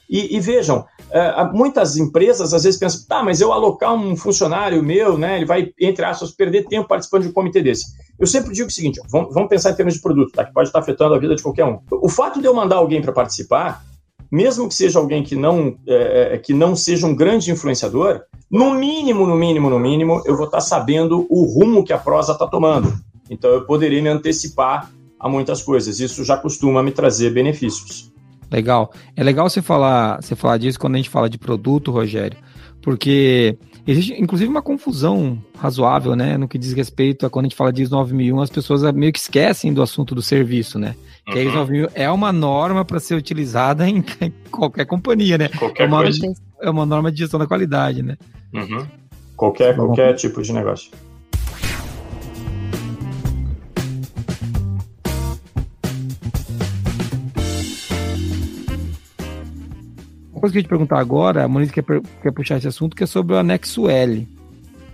E, e vejam, é, muitas empresas às vezes pensam, tá, mas eu alocar um funcionário meu, né, ele vai, entre aspas, perder tempo participando de um comitê desse. Eu sempre digo o seguinte, vamos, vamos pensar em termos de produto, tá, que pode estar afetando a vida de qualquer um. O fato de eu mandar alguém para participar, mesmo que seja alguém que não, é, é, que não seja um grande influenciador, no mínimo, no mínimo, no mínimo, eu vou estar sabendo o rumo que a prosa está tomando. Então eu poderia me antecipar a muitas coisas. Isso já costuma me trazer benefícios. Legal. É legal você falar, você falar disso quando a gente fala de produto, Rogério, porque existe inclusive uma confusão razoável, né, no que diz respeito a quando a gente fala de ISO 9001, as pessoas meio que esquecem do assunto do serviço, né? Uhum. Que a ISO 9001 é uma norma para ser utilizada em <laughs> qualquer companhia, né? Qualquer é uma, coisa. É uma norma de gestão da qualidade, né? Uhum. Qualquer, qualquer tipo de negócio. Uma coisa que eu ia te perguntar agora, a Moniz quer, quer puxar esse assunto, que é sobre o anexo L.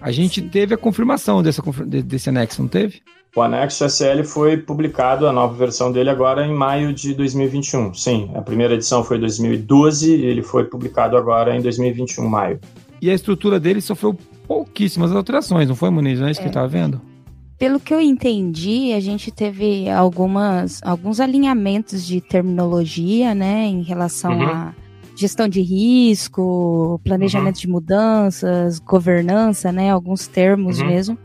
A gente Sim. teve a confirmação dessa, desse anexo, não teve? O anexo SL foi publicado, a nova versão dele agora em maio de 2021. Sim, a primeira edição foi em 2012 e ele foi publicado agora em 2021, maio. E a estrutura dele sofreu pouquíssimas alterações, não foi, Muniz? Não é isso é. que eu estava vendo? Pelo que eu entendi, a gente teve algumas, alguns alinhamentos de terminologia, né, em relação uhum. a gestão de risco, planejamento uhum. de mudanças, governança, né, alguns termos uhum. mesmo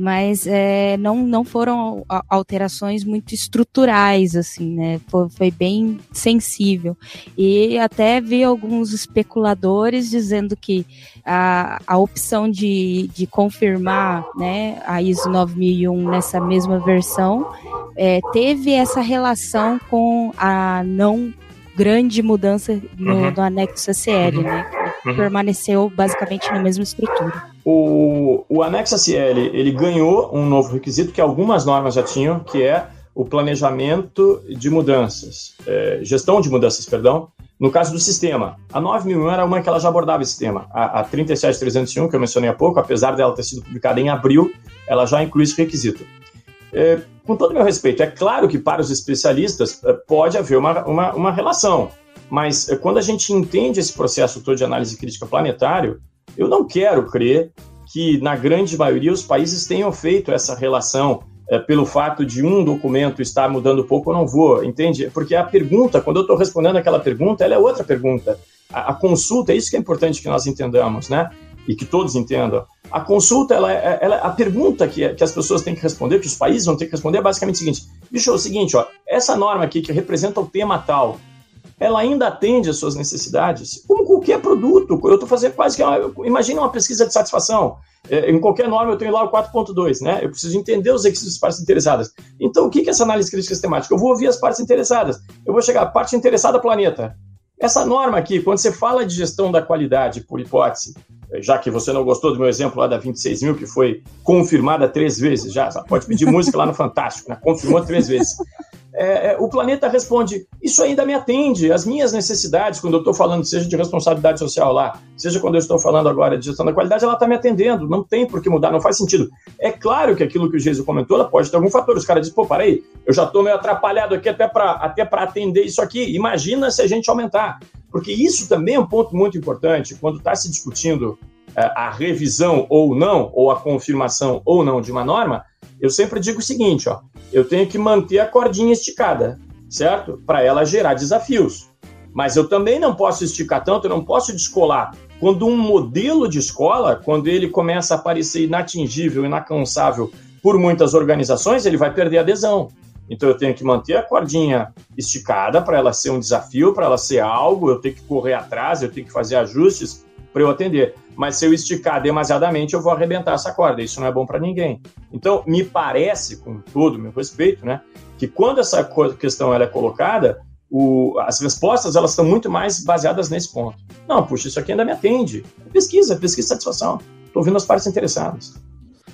mas é, não, não foram alterações muito estruturais, assim, né? Foi, foi, bem sensível. E até vi alguns especuladores dizendo que a, a opção de, de confirmar né, a ISO 9001 nessa mesma versão é, teve essa relação com a não grande mudança no, uhum. no anexo ACL, uhum. né? Uhum. Permaneceu basicamente na mesma estrutura. O, o anexo ACL, ele ganhou um novo requisito que algumas normas já tinham, que é o planejamento de mudanças, é, gestão de mudanças, perdão, no caso do sistema. A 9001 era uma que ela já abordava esse tema. A, a 37301, que eu mencionei há pouco, apesar dela ter sido publicada em abril, ela já inclui esse requisito. É, com todo o meu respeito, é claro que para os especialistas é, pode haver uma, uma, uma relação, mas é, quando a gente entende esse processo todo de análise crítica planetário, eu não quero crer que, na grande maioria, os países tenham feito essa relação é, pelo fato de um documento estar mudando pouco, eu não vou, entende? Porque a pergunta, quando eu estou respondendo aquela pergunta, ela é outra pergunta. A, a, consulta, é isso que é importante que nós entendamos, né? E que todos entendam. A consulta, ela, é, ela a pergunta que, que as pessoas têm que responder, que os países vão ter que responder, é basicamente o seguinte: bicho, é o seguinte, ó, essa norma aqui que representa o tema tal, ela ainda atende às suas necessidades, como qualquer produto. Eu estou fazendo quase que. Uma, imagina uma pesquisa de satisfação. É, em qualquer norma eu tenho lá o 4.2, né? Eu preciso entender os requisitos das partes interessadas. Então, o que é essa análise crítica sistemática? Eu vou ouvir as partes interessadas. Eu vou chegar, parte interessada, planeta. Essa norma aqui, quando você fala de gestão da qualidade, por hipótese, já que você não gostou do meu exemplo lá da 26 mil, que foi confirmada três vezes já, pode pedir música lá no Fantástico, né? confirmou três vezes é, é, o planeta responde: Isso ainda me atende, as minhas necessidades, quando eu estou falando, seja de responsabilidade social lá, seja quando eu estou falando agora de gestão da qualidade, ela está me atendendo, não tem por que mudar, não faz sentido. É claro que aquilo que o Geiso comentou, ela pode ter algum fator. Os caras dizem: Pô, peraí, eu já estou meio atrapalhado aqui até para até atender isso aqui. Imagina se a gente aumentar. Porque isso também é um ponto muito importante quando está se discutindo é, a revisão ou não, ou a confirmação ou não de uma norma, eu sempre digo o seguinte, ó, eu tenho que manter a cordinha esticada, certo? Para ela gerar desafios. Mas eu também não posso esticar tanto, eu não posso descolar. Quando um modelo de escola, quando ele começa a parecer inatingível, inalcançável por muitas organizações, ele vai perder adesão. Então eu tenho que manter a cordinha esticada para ela ser um desafio, para ela ser algo, eu tenho que correr atrás, eu tenho que fazer ajustes para eu atender. Mas se eu esticar demasiadamente, eu vou arrebentar essa corda. Isso não é bom para ninguém. Então, me parece, com todo o meu respeito, né, que quando essa questão ela é colocada, o, as respostas elas estão muito mais baseadas nesse ponto. Não, puxa, isso aqui ainda me atende. Pesquisa, pesquisa satisfação. Estou ouvindo as partes interessadas.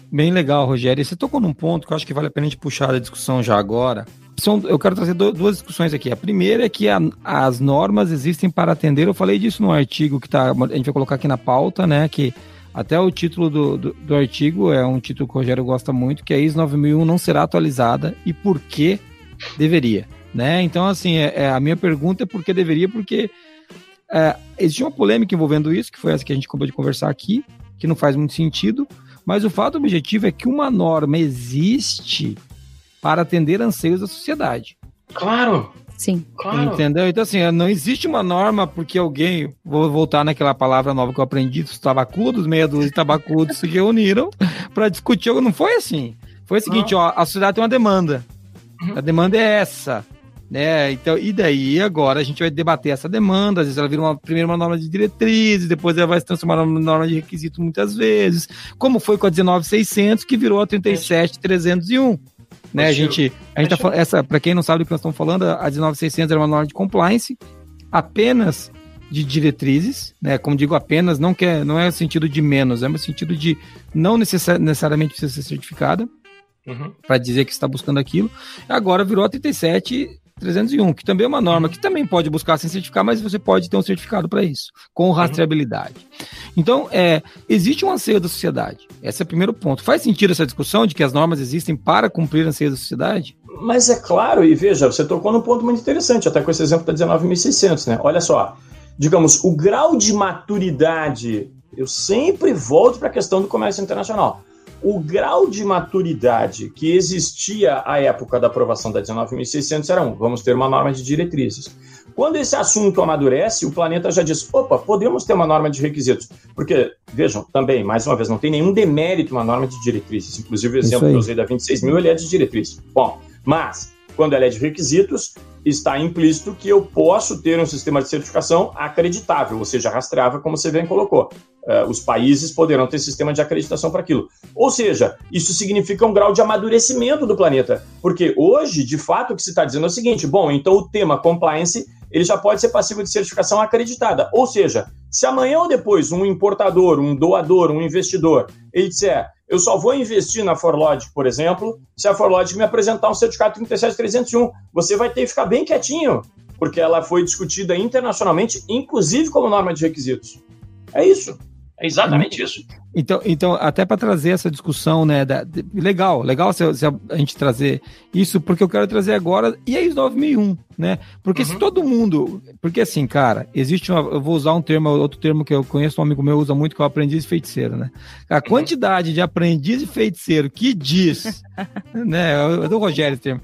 Bem legal, Rogério. você tocou num ponto que eu acho que vale a pena a gente puxar a discussão já agora, são, eu quero trazer duas discussões aqui. A primeira é que a, as normas existem para atender. Eu falei disso no artigo que tá, a gente vai colocar aqui na pauta, né? Que até o título do, do, do artigo é um título que o Rogério gosta muito, que a ISO 9001 não será atualizada e por que deveria, né? Então, assim, é, é a minha pergunta é por que deveria, porque é, existe uma polêmica envolvendo isso, que foi essa que a gente acabou de conversar aqui, que não faz muito sentido, mas o fato objetivo é que uma norma existe para atender anseios da sociedade. Claro. Sim. Claro. Entendeu? Então, assim, não existe uma norma porque alguém, vou voltar naquela palavra nova que eu aprendi, os tabacudos, meia dúzia de tabacudos se reuniram para discutir. Não foi assim. Foi o seguinte, não. ó, a sociedade tem uma demanda. Uhum. A demanda é essa. Né? Então, e daí agora a gente vai debater essa demanda, às vezes ela vira uma, primeiro uma norma de diretrizes, depois ela vai se transformar numa norma de requisito muitas vezes, como foi com a 19600 que virou a 37301 né? A gente, a gente tá essa, para quem não sabe do que nós estamos falando, a 19600 era uma norma de compliance apenas de diretrizes, né? Como digo, apenas não quer, não é no sentido de menos, é no sentido de não necessari necessariamente precisa ser certificada uhum. para dizer que está buscando aquilo. Agora virou a 37 301, que também é uma norma que também pode buscar sem certificar, mas você pode ter um certificado para isso, com rastreabilidade. Então, é, existe um anseio da sociedade. Esse é o primeiro ponto. Faz sentido essa discussão de que as normas existem para cumprir anseios da sociedade? Mas é claro, e veja, você tocou num ponto muito interessante, até com esse exemplo da 19.600, né? Olha só, digamos, o grau de maturidade, eu sempre volto para a questão do comércio internacional. O grau de maturidade que existia à época da aprovação da 19.600 era um, vamos ter uma norma de diretrizes. Quando esse assunto amadurece, o planeta já diz: opa, podemos ter uma norma de requisitos. Porque, vejam, também, mais uma vez, não tem nenhum demérito uma norma de diretrizes. Inclusive, o exemplo que eu usei da 26 mil, ele é de diretriz. Bom, mas, quando ela é de requisitos, está implícito que eu posso ter um sistema de certificação acreditável, ou seja, rastreável, como você bem colocou. Uh, os países poderão ter sistema de acreditação para aquilo. Ou seja, isso significa um grau de amadurecimento do planeta. Porque hoje, de fato, o que se está dizendo é o seguinte: bom, então o tema compliance ele já pode ser passivo de certificação acreditada. Ou seja, se amanhã ou depois um importador, um doador, um investidor, ele disser, eu só vou investir na Forlogic, por exemplo, se a Forlogic me apresentar um certificado 37301, você vai ter que ficar bem quietinho, porque ela foi discutida internacionalmente, inclusive como norma de requisitos. É isso. É exatamente isso. Então, então até para trazer essa discussão, né? Da, de, legal, legal se, se, a gente trazer isso, porque eu quero trazer agora, e ISO 9001, né? Porque uhum. se todo mundo. Porque assim, cara, existe uma. Eu vou usar um termo, outro termo que eu conheço, um amigo meu usa muito, que é o aprendiz e feiticeiro, né? A uhum. quantidade de aprendiz e feiticeiro que diz, <laughs> né? Eu do Rogério esse termo,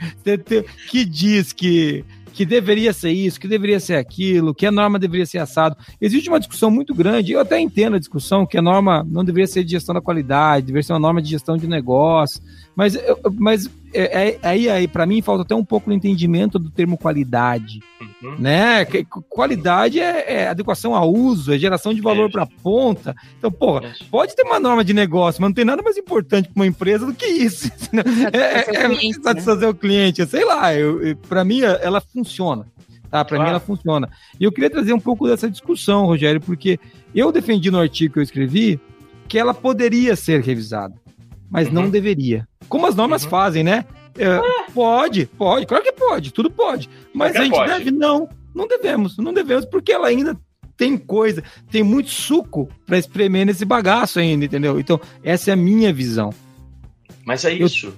que diz que que deveria ser isso, que deveria ser aquilo, que a norma deveria ser assado. Existe uma discussão muito grande, eu até entendo a discussão, que a norma não deveria ser de gestão da qualidade, deveria ser uma norma de gestão de negócio, mas, mas é, é, aí, aí para mim, falta até um pouco o entendimento do termo qualidade. Uhum. Né? Qualidade é, é, adequação ao uso, é geração de valor para ponta. Então, porra, pode ter uma norma de negócio, mas não tem nada mais importante para uma empresa do que isso. <laughs> É, é, é, satisfazer o cliente. Sei lá, para mim ela funciona. Tá? Para claro. mim ela funciona. E eu queria trazer um pouco dessa discussão, Rogério, porque eu defendi no artigo que eu escrevi que ela poderia ser revisada, mas uhum. não deveria. Como as normas uhum. fazem, né? É, pode, pode, claro que pode, tudo pode. Mas a gente pode. deve, não, não devemos, não devemos, porque ela ainda tem coisa, tem muito suco para espremer nesse bagaço ainda, entendeu? Então, essa é a minha visão. Mas é isso. Eu,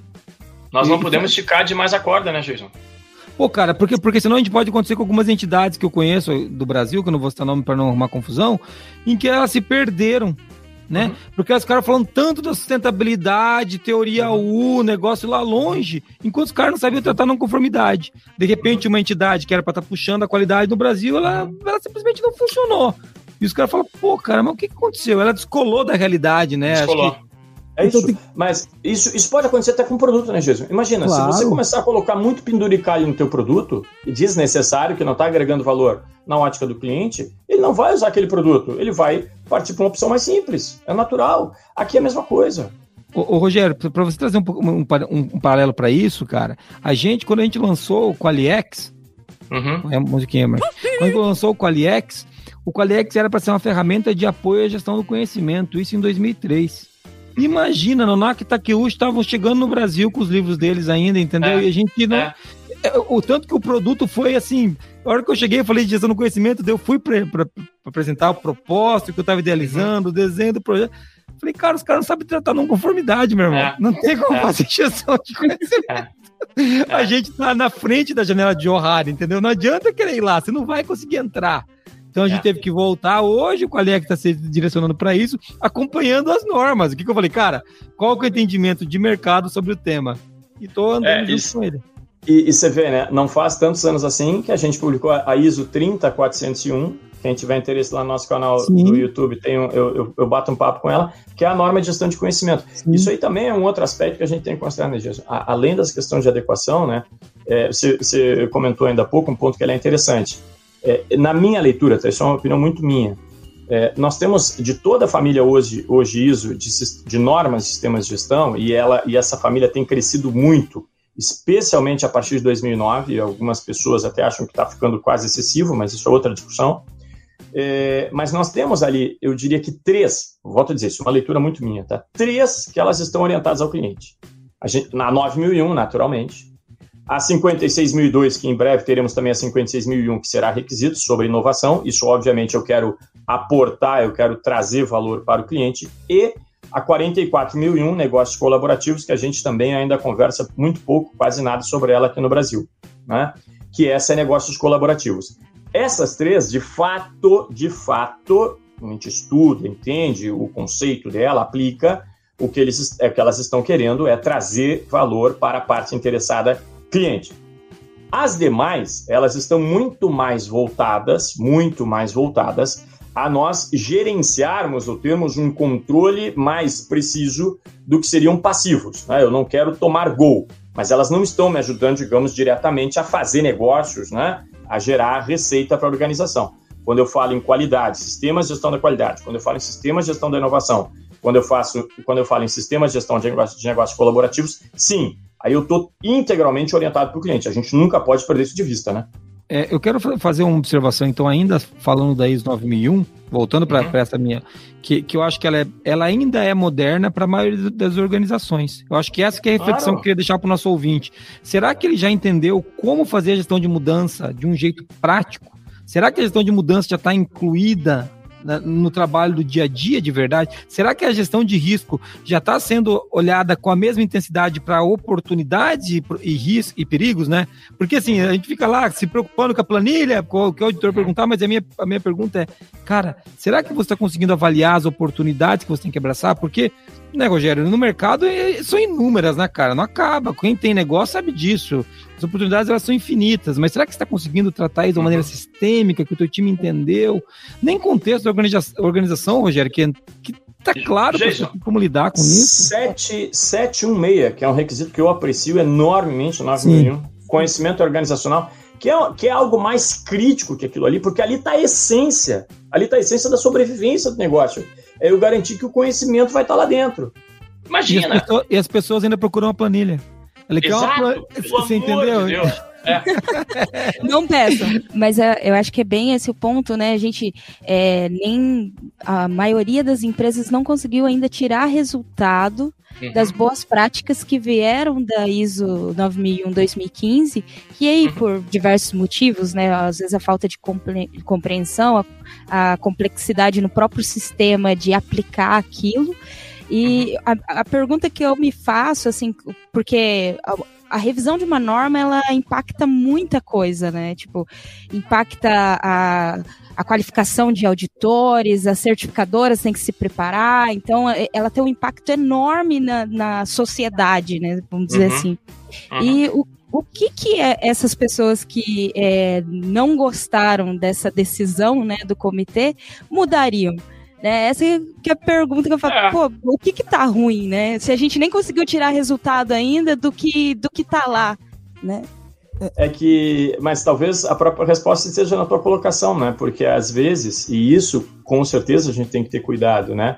Nós não podemos esticar demais a corda, né, Jason? Pô, cara, porque, porque senão a gente pode acontecer com algumas entidades que eu conheço do Brasil, que eu não vou citar nome para não arrumar confusão, em que elas se perderam né? Uhum. Porque os caras falam tanto da sustentabilidade, teoria uhum. U, negócio lá longe, enquanto os caras não sabiam tratar não conformidade. De repente, uma entidade que era para estar tá puxando a qualidade no Brasil, ela, ela simplesmente não funcionou. E os caras falam, pô, cara, mas o que, aconteceu? Ela descolou da realidade, né? Descolou. É então, isso. Tem... Mas isso, isso pode acontecer até com produto, né, Jesus? Imagina, claro. se você começar a colocar muito penduricalho no teu produto, e desnecessário, que não está agregando valor na ótica do cliente, ele não vai usar aquele produto. Ele vai partir para uma opção mais simples. É natural. Aqui é a mesma coisa. Ô, ô Rogério, para você trazer um, um, um, um paralelo para isso, cara, a gente, quando a gente lançou o Qualiex, uhum. é a musiquinha, mas quando a gente lançou o Qualiex, o Qualiex era para ser uma ferramenta de apoio à gestão do conhecimento, isso em 2003. Imagina, Nonak e Takeuchi estavam chegando no Brasil com os livros deles ainda, entendeu? É, e a gente não. É. é. O tanto que o produto foi assim. A hora que eu cheguei, eu falei de gestão do conhecimento, eu fui para apresentar o propósito que eu estava idealizando, uhum. o desenho do projeto. Falei, cara, os caras não sabem tratar não conformidade, meu irmão. É. Não tem como é. fazer gestão de conhecimento. É. A gente tá na frente da janela de O'Hara, entendeu? Não adianta querer ir lá, você não vai conseguir entrar. Então a gente é. teve que voltar hoje, o Qualec está se direcionando para isso, acompanhando as normas. O que, que, eu falei, cara, qual que é o entendimento de mercado sobre o tema? E tô andando é, junto isso, com ele. E, e, você vê, né? Não faz tantos anos assim que a gente publicou a ISO 30401. Quem tiver interesse lá no nosso canal Sim. do YouTube, tem um, eu, eu, eu, bato um papo com ela, que é a norma de gestão de conhecimento. Sim. Isso aí também é um outro aspecto que a gente tem que considerar, né? Além das questões de adequação, né? É, você, você comentou ainda há pouco um ponto que é interessante é, na minha leitura, tá, isso é uma opinião muito minha, é, nós temos de toda a família hoje, hoje ISO, de, de normas de sistemas de gestão, e, ela, e essa família tem crescido muito, especialmente a partir de 2009, algumas pessoas até acham que está ficando quase excessivo, mas isso é outra discussão. É, mas nós temos ali, eu diria que três, volto a dizer, isso é uma leitura muito minha, tá? Três que elas estão orientadas ao cliente. A gente, na 9001, naturalmente, a 56.002, que em breve teremos também a 56.001, que será requisito sobre inovação. Isso, obviamente, eu quero aportar, eu quero trazer valor para o cliente. E a 44.001, negócios colaborativos, que a gente também ainda conversa muito pouco, quase nada sobre ela aqui no Brasil. Né? Que essa é negócios colaborativos. Essas três, de fato, de fato, a gente estuda, entende o conceito dela, aplica, o que, eles, é, o que elas estão querendo é trazer valor para a parte interessada cliente. As demais, elas estão muito mais voltadas, muito mais voltadas a nós gerenciarmos ou termos um controle mais preciso do que seriam passivos. Né? Eu não quero tomar gol, mas elas não estão me ajudando, digamos, diretamente a fazer negócios, né? a gerar receita para a organização. Quando eu falo em qualidade, sistemas de gestão da qualidade, quando eu falo em sistemas de gestão da inovação, quando eu faço, quando eu falo em sistemas de gestão de negócios, de negócios colaborativos, sim, aí eu estou integralmente orientado para o cliente. A gente nunca pode perder isso de vista, né? É, eu quero fazer uma observação, então, ainda falando da ISO 9001, voltando para uhum. essa minha, que, que eu acho que ela, é, ela ainda é moderna para a maioria das organizações. Eu acho que essa que é a reflexão claro. que eu queria deixar para o nosso ouvinte. Será que ele já entendeu como fazer a gestão de mudança de um jeito prático? Será que a gestão de mudança já está incluída no trabalho do dia a dia de verdade? Será que a gestão de risco já está sendo olhada com a mesma intensidade para oportunidades e, riscos e perigos, né? Porque assim, a gente fica lá se preocupando com a planilha, com o que o auditor perguntar, mas a minha, a minha pergunta é, cara, será que você está conseguindo avaliar as oportunidades que você tem que abraçar? Porque né, Rogério? No mercado é, são inúmeras, né, cara? Não acaba. Quem tem negócio sabe disso. As oportunidades elas são infinitas, mas será que você está conseguindo tratar isso de uma maneira sistêmica, que o teu time entendeu? Nem contexto da organização, organização Rogério, que, que tá claro Jason, como lidar com isso. 716, que é um requisito que eu aprecio enormemente no 9.1, conhecimento organizacional, que é, que é algo mais crítico que aquilo ali, porque ali está a essência, ali está a essência da sobrevivência do negócio é eu garantir que o conhecimento vai estar lá dentro. Imagina. E as pessoas, e as pessoas ainda procuram uma planilha. Ela quer uma Você entendeu? De é. Não peçam, mas uh, eu acho que é bem esse o ponto, né? A gente é, nem a maioria das empresas não conseguiu ainda tirar resultado uhum. das boas práticas que vieram da ISO 9001-2015, que aí, uhum. por diversos motivos, né? Às vezes a falta de compreensão, a, a complexidade no próprio sistema de aplicar aquilo. E uhum. a, a, pergunta que eu me faço, assim, porque a, revisão de uma norma, ela impacta muita coisa, né? Tipo, impacta a, a qualificação de auditores, as certificadoras têm que se preparar, então é, ela tem um impacto enorme na, na sociedade, né? Vamos dizer uhum. assim. Uhum. E o, o que que é essas pessoas que é, não gostaram dessa decisão, né, do comitê, mudariam? Né? Essa que é a pergunta que eu falo, é. pô, o que que tá ruim, né? Se a gente nem conseguiu tirar resultado ainda do que do que tá lá, né? É que, mas talvez a própria resposta seja na tua colocação, né? Porque às vezes, e isso com certeza a gente tem que ter cuidado, né?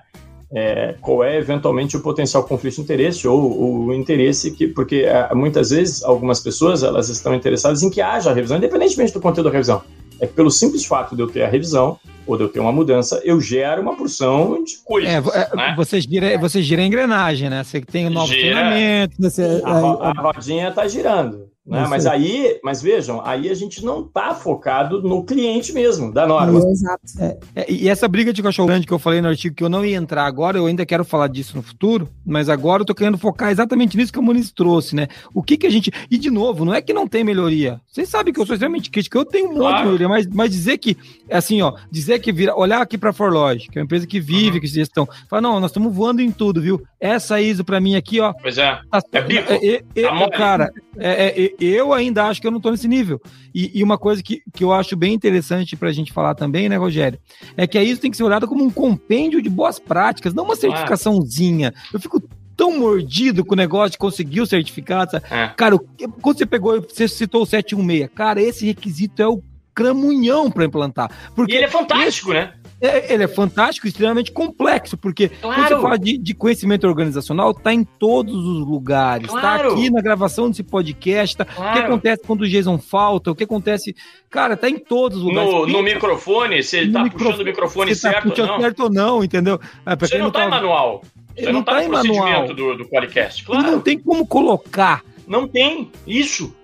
É, qual é eventualmente o potencial conflito de interesse ou, ou o interesse que, porque é, muitas vezes algumas pessoas elas estão interessadas em que haja a revisão, independentemente do conteúdo da revisão. É que pelo simples fato de eu ter a revisão, ou de eu ter uma mudança, eu gero uma porção de coisas. É, é, né? você, gira, você gira a engrenagem, né? Você tem novos gira, treinamentos. Você, a, a, a rodinha está girando. Né? Mas aí, mas vejam, aí a gente não está focado no cliente mesmo, da norma. É, exato. É, é, e essa briga de cachorro grande que eu falei no artigo que eu não ia entrar agora, eu ainda quero falar disso no futuro, mas agora eu tô querendo focar exatamente nisso que o Muniz trouxe, né? O que que a gente. E de novo, não é que não tem melhoria. Vocês sabem que eu sou extremamente crítico, eu tenho um monte claro. de melhoria, mas, mas dizer que, assim, ó, dizer que vira, olhar aqui para a Forlog, que é uma empresa que vive uhum. com gestão, falar, não, nós estamos voando em tudo, viu? Essa ISO para mim aqui, ó. Pois é. Tá, é bico. É, é, é, cara, é, eu ainda acho que eu não estou nesse nível. E, e, uma coisa que, que eu acho bem interessante para a gente falar também, né, Rogério, é que isso tem que ser olhado como um compêndio de boas práticas, não uma certificaçãozinha. Eu fico tão mordido com o negócio de conseguir o certificado. É. Cara, quando você pegou, você citou o 716, cara, esse requisito é o cramunhão para implantar. Porque e ele é fantástico, esse, né? É, ele é fantástico, extremamente complexo, porque claro. quando você fala de, de conhecimento organizacional, está em todos os lugares. Está claro. aqui na gravação desse podcast. Tá, claro. O que acontece quando o Jason falta? O que acontece. Cara, está em todos os lugares. No, no microfone, se ele está puxando o microfone se tá certo tá ou não. certo ou não, entendeu? É, você não está tá... em manual. Você não está tá em manual. do, do Qualicast, claro. não tem como colocar. Não tem, isso.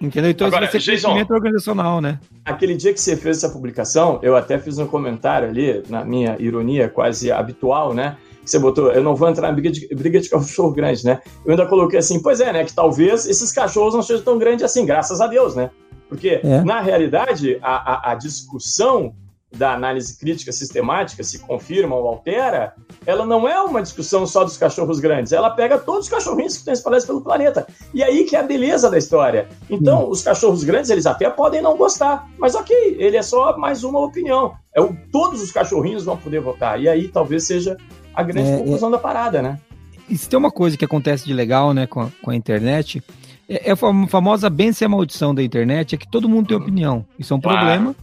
Entendeu? Então Agora, ser Jason, conhecimento organizacional, né? Aquele dia que você fez essa publicação, eu até fiz um comentário ali, na minha ironia quase habitual, né? você botou, eu não vou entrar em briga de, briga de cachorro grande, né? Eu ainda coloquei assim, pois é, né? Que talvez esses cachorros não sejam tão grandes assim, graças a Deus, né? Porque, é. na realidade, a, a, a discussão da análise crítica sistemática se confirma ou altera, ela não é uma discussão só dos cachorros grandes, ela pega todos os cachorrinhos que estão espalhados pelo planeta. E aí que é a beleza da história. Então, hum. os cachorros grandes, eles até podem não gostar, mas ok, ele é só mais uma opinião. É o, todos os cachorrinhos vão poder votar. E aí talvez seja a grande é, é. conclusão é... da parada, né? E se tem uma coisa que acontece de legal, né, com a, com a internet, é, é, a famosa benção e a maldição da internet, é que todo mundo tem opinião. Isso é um claro. problema.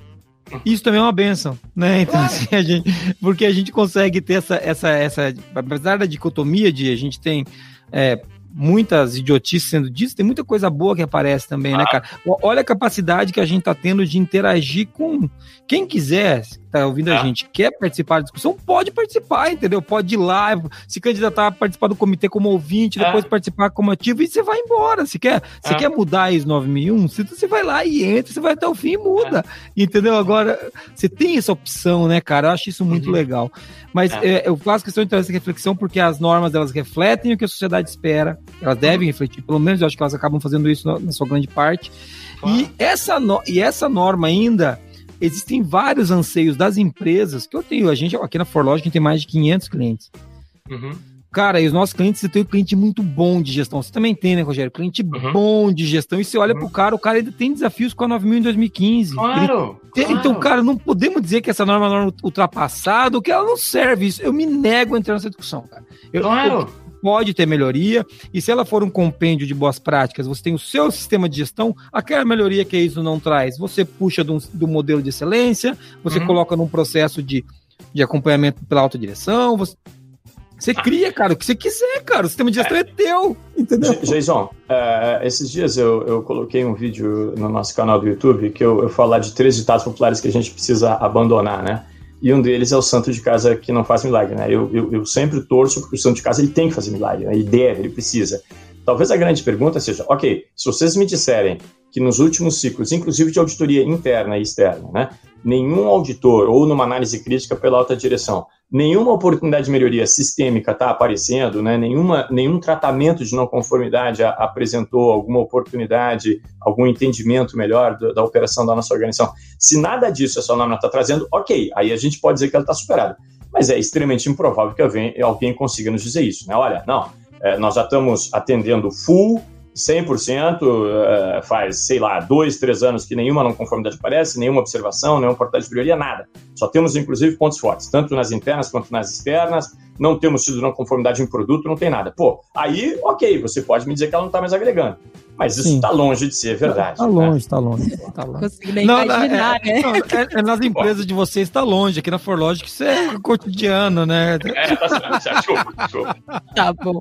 Isso também é uma benção, né? <laughs> Então, assim, a gente, porque a gente consegue ter essa, essa, essa, apesar da dicotomia de a gente tem é, muitas idiotices sendo ditas, tem muita coisa boa que aparece também, ah. né, cara? Olha a capacidade que a gente tá tendo de interagir com quem quiser, tá ouvindo ah. a gente, quer participar da discussão, pode participar, entendeu? Pode ir lá, se candidatar a participar do comitê como ouvinte, depois ah. participar como ativo e você vai embora. Se quer, se ah. quer mudar ISO 9001, você vai lá e entra, você vai até o fim e muda, entendeu? Agora, você tem essa opção, né, cara? Eu acho isso muito uhum. legal. Mas é. É, eu faço questão de trazer essa reflexão porque as normas elas refletem o que a sociedade espera, elas devem refletir, pelo menos eu acho que elas acabam fazendo isso na, na sua grande parte. E, essa no, e essa norma ainda, existem vários anseios das empresas, que eu tenho, a gente aqui na Forlogic tem mais de 500 clientes. Uhum. Cara, e os nossos clientes, você tem um cliente muito bom de gestão. Você também tem, né, Rogério? Cliente uhum. bom de gestão. E você olha uhum. pro cara, o cara ainda tem desafios com a 9000 em 2015. Claro, Ele, claro. Então, cara, não podemos dizer que essa norma é uma norma ultrapassada, que ela não serve. Isso, eu me nego a entrar nessa discussão, cara. Eu, claro. Eu, pode ter melhoria, e se ela for um compêndio de boas práticas, você tem o seu sistema de gestão, aquela melhoria que isso não traz, você puxa do, do modelo de excelência, você uhum. coloca num processo de, de acompanhamento pela autodireção, você, você cria, cara, o que você quiser, cara. O sistema de gestão é, é teu, entendeu? Jason, uh, esses dias eu, eu coloquei um vídeo no nosso canal do YouTube que eu, eu falar de três ditados populares que a gente precisa abandonar, né? E um deles é o santo de casa que não faz milagre, né? Eu, eu, eu sempre torço porque o santo de casa ele tem que fazer milagre, né? ele deve, ele precisa. Talvez a grande pergunta seja, ok, se vocês me disserem que nos últimos ciclos, inclusive de auditoria interna e externa, né, nenhum auditor ou numa análise crítica pela alta direção nenhuma oportunidade de melhoria sistêmica está aparecendo, né? Nenhuma, nenhum tratamento de não conformidade a, apresentou alguma oportunidade, algum entendimento melhor da, da, operação da nossa organização. Se nada disso essa norma está trazendo, ok, aí a gente pode dizer que ela está superada. Mas é extremamente improvável que alguém, alguém consiga nos dizer isso, né? Olha, não, é, nós já estamos atendendo full 100%, uh, faz, sei lá, dois, três anos que nenhuma não conformidade aparece, nenhuma observação, nenhuma portadora de melhoria, nada. Só temos, inclusive, pontos fortes, tanto nas internas quanto nas externas, não temos tido não conformidade em produto, não tem nada. Pô, aí, ok, você pode me dizer que ela não está mais agregando. Mas isso está longe de ser verdade. Está longe, está né? longe. Tá longe. Consigo nem não, imaginar, é, né? Não, é, é, nas empresas de vocês está longe. Aqui na Forlogic isso é cotidiano, né? É, tá certo. Desculpa. Tá bom.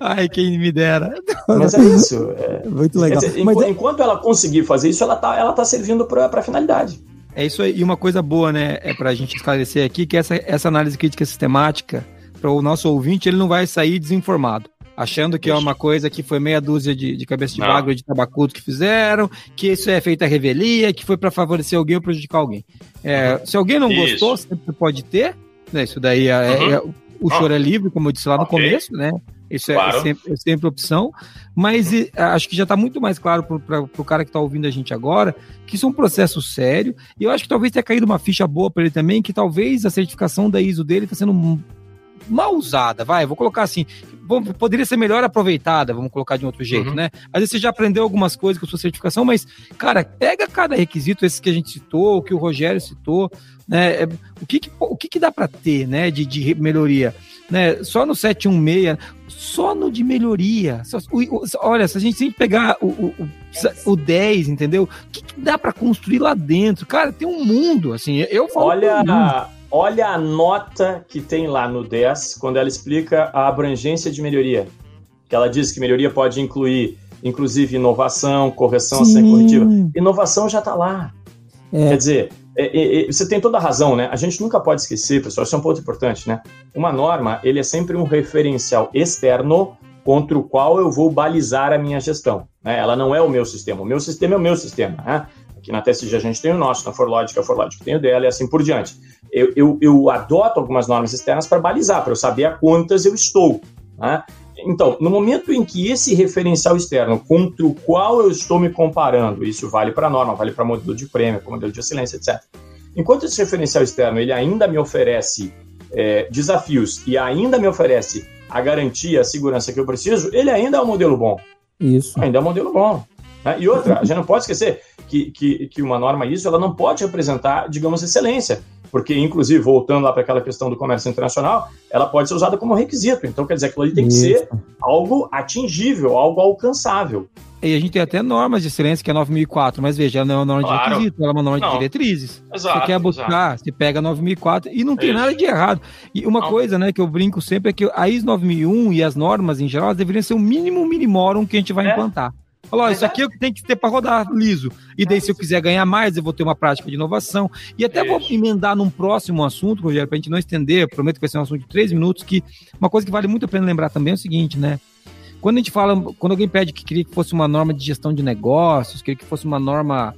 Ai, quem me dera. Mas é isso. É, Muito legal. Dizer, Mas, é- enquanto ela conseguir fazer isso, ela está ela tá servindo para a finalidade. É isso aí. E uma coisa boa, né, é para a gente esclarecer aqui, que essa, essa análise crítica sistemática, para o nosso ouvinte, ele não vai sair desinformado achando que é uma coisa que foi meia dúzia de, de cabeça de bagulho de tabacudo que fizeram, que isso é feita a revelia, que foi para favorecer alguém ou prejudicar alguém. É, uhum. Se alguém não isso. gostou, sempre pode ter, né? Isso daí é, é uhum. é o choro é livre, como eu disse lá no okay. começo, né? Isso é, claro. é, sempre, é, sempre, opção, mas uhum. acho que já está muito mais claro para o cara que está ouvindo a gente agora que isso é um processo sério, e eu acho que talvez tenha caído uma ficha boa para ele também, que talvez a certificação da ISO dele está sendo mal usada, vai, vou colocar assim, poderia ser melhor aproveitada, vamos colocar de um outro jeito, uhum. né? Às vezes você já aprendeu algumas coisas com sua certificação, mas, cara, pega cada requisito, esses que a gente citou, o que o Rogério citou, né? É, o que, que o que, que dá para ter, né, de, de melhoria? Né, só no 716, só no de melhoria. Só, o, o, olha, se a gente, se a gente pegar o, o, o 10, entendeu? O que, que dá para construir lá dentro? Cara, tem um mundo, assim, eu falo. Olha, Olha a nota que tem lá no 10, quando ela explica a abrangência de melhoria. Que ela diz que melhoria pode incluir, inclusive, inovação, correção ser corretiva. Inovação já está lá. É. Quer dizer, é, é, é, você tem toda a razão, né? A gente nunca pode esquecer, pessoal, isso é um ponto importante, né? Uma norma, ele é sempre um referencial externo contra o qual eu vou balizar a minha gestão. Né? Ela não é o meu sistema. O meu sistema é o meu sistema. Né? Aqui na TSG a gente tem o nosso, na Forlogic a Forlogic tem o dela e assim por diante. Eu, eu, eu adoto algumas normas externas para balizar, para eu saber a quantas eu estou. Né? Então, no momento em que esse referencial externo contra o qual eu estou me comparando, isso vale para norma, vale para modelo de prêmio, para modelo de excelência, etc. enquanto esse referencial externo ele ainda me oferece é, desafios e ainda me oferece a garantia, a segurança que eu preciso, ele ainda é um modelo bom. Isso. Ainda é um modelo bom. Né? E outra, a gente não pode esquecer que, que, que uma norma ISO ela não pode representar, digamos, excelência, porque, inclusive, voltando lá para aquela questão do comércio internacional, ela pode ser usada como requisito. Então, quer dizer, aquilo ali tem Isso. que ser algo atingível, algo alcançável. E a gente tem até normas de excelência, que é 9004, mas veja, ela não é uma norma claro. de requisito, ela é uma norma não. de diretrizes. Exato, você quer buscar, exato. você pega 9004 e não tem Isso. nada de errado. E uma não. coisa, né, que eu brinco sempre é que a IS 9001 e as normas em geral, deveriam ser o mínimo minimorum que a gente vai é. implantar. Falou, isso aqui é o que tem que ter para rodar liso. E daí, se eu quiser ganhar mais, eu vou ter uma prática de inovação. E até vou emendar num próximo assunto, Rogério, para a gente não estender, prometo que vai ser um assunto de três minutos, que uma coisa que vale muito a pena lembrar também é o seguinte, né? Quando a gente fala, quando alguém pede que queria que fosse uma norma de gestão de negócios, queria que fosse uma norma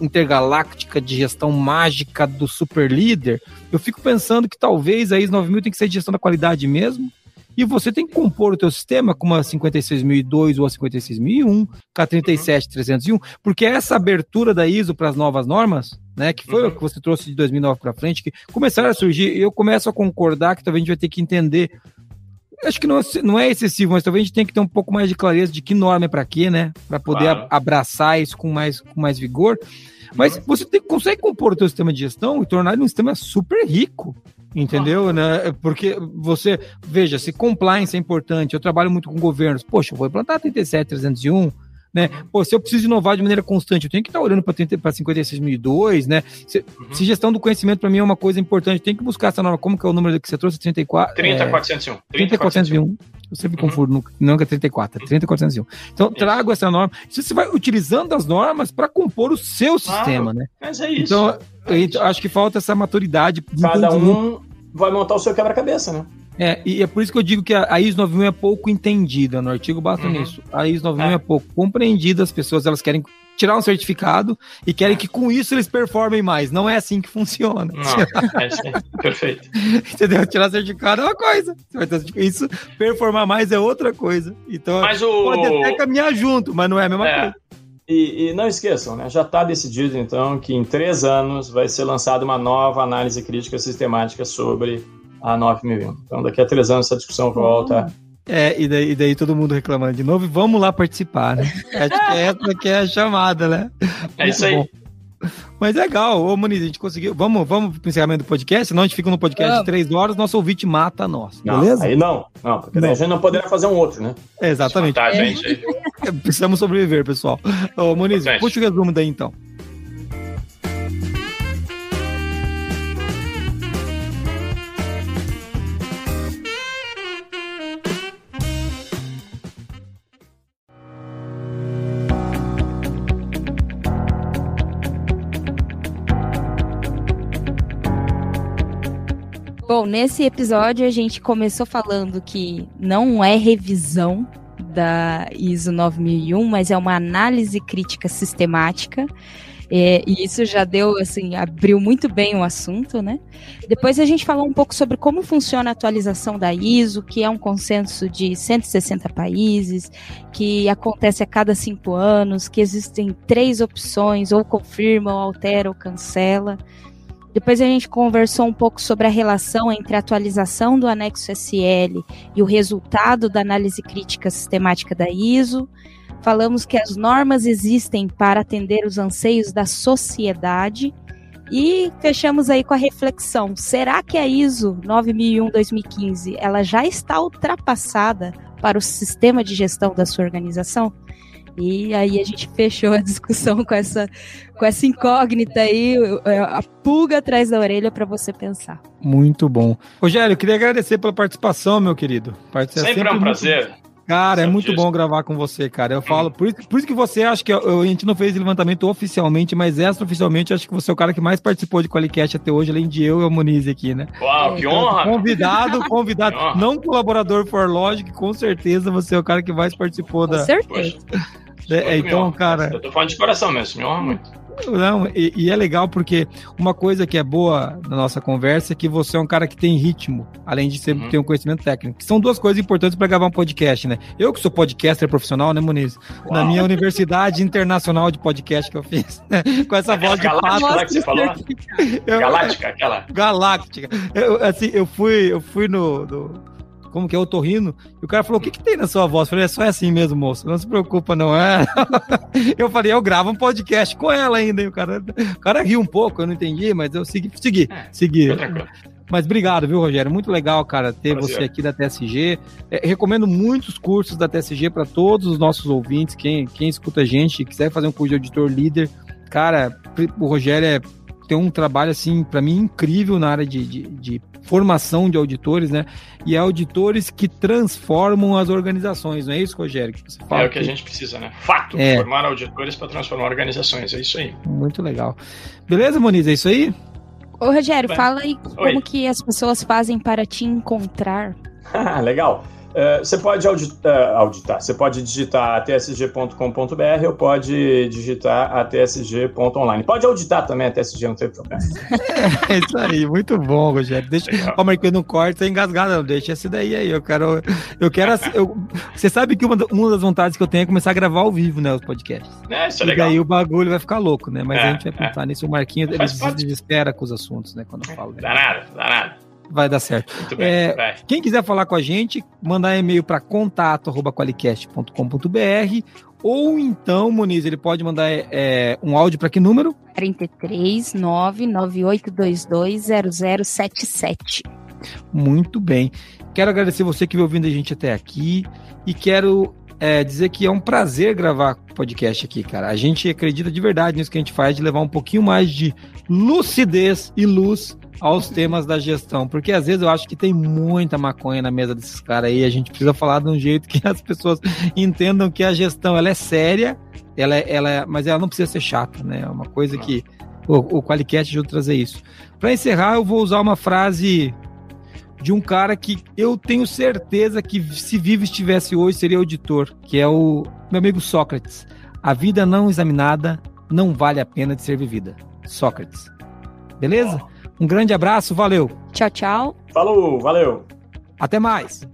intergaláctica de gestão mágica do super líder, eu fico pensando que talvez a IS 9000 tem que ser de gestão da qualidade mesmo, e você tem que compor o teu sistema com uma 56002 ou a 56001, com a 37301, porque essa abertura da ISO para as novas normas, né, que foi uhum. o que você trouxe de 2009 para frente, que começaram a surgir, eu começo a concordar que talvez a gente vai ter que entender acho que não, é, não é excessivo, mas talvez a gente tenha que ter um pouco mais de clareza de que norma é para quê, né? Para poder claro. abraçar isso com mais, com mais vigor. Mas uhum. você tem, consegue compor o seu sistema de gestão e tornar ele um sistema super rico. Entendeu? Ah. Né? Porque você, veja, se compliance é importante, eu trabalho muito com governos, poxa, eu vou implantar 37301, né? Pô, se eu preciso inovar de maneira constante, eu tenho que estar olhando para 56002, né? Se, uhum. se gestão do conhecimento para mim é uma coisa importante, tem que buscar essa norma. Como que é o número que você trouxe? 34? 30401. 30401. Eu sempre uhum. confundo, não é 34, é 30401. Então, isso. trago essa norma. Você vai utilizando as normas para compor o seu sistema, né? Mas é isso. Então, é isso. acho que falta essa maturidade. Cada um vai montar o seu quebra-cabeça, né? É, e é por isso que eu digo que a, IS 91 é pouco entendida, no artigo basta uhum. nisso. A IS 91 é. é pouco compreendida, as pessoas elas querem tirar um certificado e querem que com isso eles performem mais. Não é assim que funciona. Não, é assim. perfeito. <laughs> Entendeu? Tirar certificado é uma coisa. Isso, performar mais é outra coisa. Então, mas o... pode até caminhar junto, mas não é a mesma é. coisa. E, e, não esqueçam, né? já está decidido então que em três anos vai ser lançada uma nova análise crítica sistemática sobre a 9001. Então, daqui a três anos, essa discussão volta. É, e daí, e daí todo mundo reclamando de novo, e vamos lá participar, né? Acho <laughs> que é essa que é a chamada, né? É isso aí. Bom. Mas é legal, ô Moniz, a gente conseguiu. Vamos, vamos pro encerramento do podcast, senão a gente fica no podcast de três horas, nosso ouvinte mata nós, não, beleza? Aí não, não, porque não. a gente não poderia fazer um outro, né? É, exatamente. Tá, gente. <laughs> Precisamos sobreviver, pessoal. Ô Moniz, puxa o resumo daí então. Nesse episódio a gente começou falando que não é revisão da ISO 9001, mas é uma análise crítica sistemática. É, e isso já deu, assim, abriu muito bem o assunto, né? Depois a gente falou um pouco sobre como funciona a atualização da ISO, que é um consenso de 160 países, que acontece a cada cinco anos, que existem três opções, ou confirma, ou altera, ou cancela. Depois a gente conversou um pouco sobre a relação entre a atualização do anexo SL e o resultado da análise crítica sistemática da ISO. Falamos que as normas existem para atender os anseios da sociedade. E fechamos aí com a reflexão: será que a ISO 9001-2015 ela já está ultrapassada para o sistema de gestão da sua organização? E aí a gente fechou a discussão com essa, com essa incógnita aí, a pulga atrás da orelha para você pensar. Muito bom. Rogério, eu queria agradecer pela participação, meu querido. Participa sempre, sempre é um prazer. Cara, é muito bom gravar com você, cara. Eu falo, por, por isso que você acha que eu, a gente não fez levantamento oficialmente, mas extraoficialmente, acho que você é o cara que mais participou de Qualicast até hoje, além de eu e o Moniz aqui, né? Uau, que então, honra! Convidado, <laughs> convidado, não colaborador for Logic, com certeza você é o cara que mais participou com da. Com certeza. É, então, cara. Eu tô falando de coração mesmo, me honra muito. Não, e, e, é legal porque uma coisa que é boa na nossa conversa é que você é um cara que tem ritmo, além de ser, uhum. ter um conhecimento técnico. Que são duas coisas importantes para gravar um podcast, né? Eu que sou podcaster profissional, né, Muniz? Uau. Na minha Universidade Internacional de Podcast que eu fiz, né? <laughs> com essa voz de pato. Galáctica, que você falou? <laughs> Eu, Galáctica, aquela. Galáctica. Eu, assim, eu fui, eu fui no, no como que é o torrino. E o cara falou: O que, que tem na sua voz? Eu falei: É só assim mesmo, moço. Não se preocupa, não é. <laughs> eu falei: Eu gravo um podcast com ela ainda. E o cara, o cara riu um pouco, eu não entendi, mas eu segui. Segui. É, segui. Mas obrigado, viu, Rogério? Muito legal, cara, ter Prazer. você aqui da TSG. É, recomendo muitos cursos da TSG para todos os nossos ouvintes. Quem, quem escuta a gente, quiser fazer um curso de auditor líder, cara, o Rogério é, tem um trabalho, assim, para mim, incrível na área de, de, de formação de auditores, né? E é auditores que transformam as organizações, não é isso, Rogério? Que você fala é o que, a gente precisa, né? Fato, é. formar auditores para transformar organizações, é isso aí. Muito legal. Beleza, Moniz, é isso aí? Ô, Rogério, Bem. fala aí Oi. como que as pessoas fazem para te encontrar. <laughs> legal. É, você pode auditar, é, auditar, você pode digitar atsg.com.br ou pode digitar atsg.online. Pode auditar também a TSG, não tem problema. É, <laughs> isso aí, muito bom, Rogério. Deixa, ó, mas que eu não corto, tá engasgado, não. Deixa essa daí aí. Eu quero. Eu quero eu, você sabe que uma, uma das vontades que eu tenho é começar a gravar ao vivo, né? Os podcasts. É, isso é legal. E daí o bagulho vai ficar louco, né? Mas é, a gente vai pensar é. nisso. O Marquinhos, ele se desespera com os assuntos, né? Quando eu falo. Dá nada, dá nada vai dar certo. Muito bem, é, Quem quiser falar com a gente, mandar e-mail para contato@qualicast.com.br ou então, Muniz, ele pode mandar é, um áudio para que número? 33 998220077. Muito bem. Quero agradecer você que veio ouvindo a gente até aqui e quero é, dizer que é um prazer gravar podcast aqui, cara. A gente acredita de verdade nisso que a gente faz, de levar um pouquinho mais de lucidez e luz aos temas da gestão, porque às vezes eu acho que tem muita maconha na mesa desses caras aí, a gente precisa falar de um jeito que as pessoas entendam que a gestão ela é séria, ela é, ela é, mas ela não precisa ser chata, né? É uma coisa que o, o Qualicast ajuda a trazer isso. Para encerrar, eu vou usar uma frase de um cara que eu tenho certeza que se vivo estivesse hoje seria auditor, que é o meu amigo Sócrates. A vida não examinada não vale a pena de ser vivida. Sócrates. Beleza? Um grande abraço, valeu. Tchau, tchau. Falou, valeu. Até mais.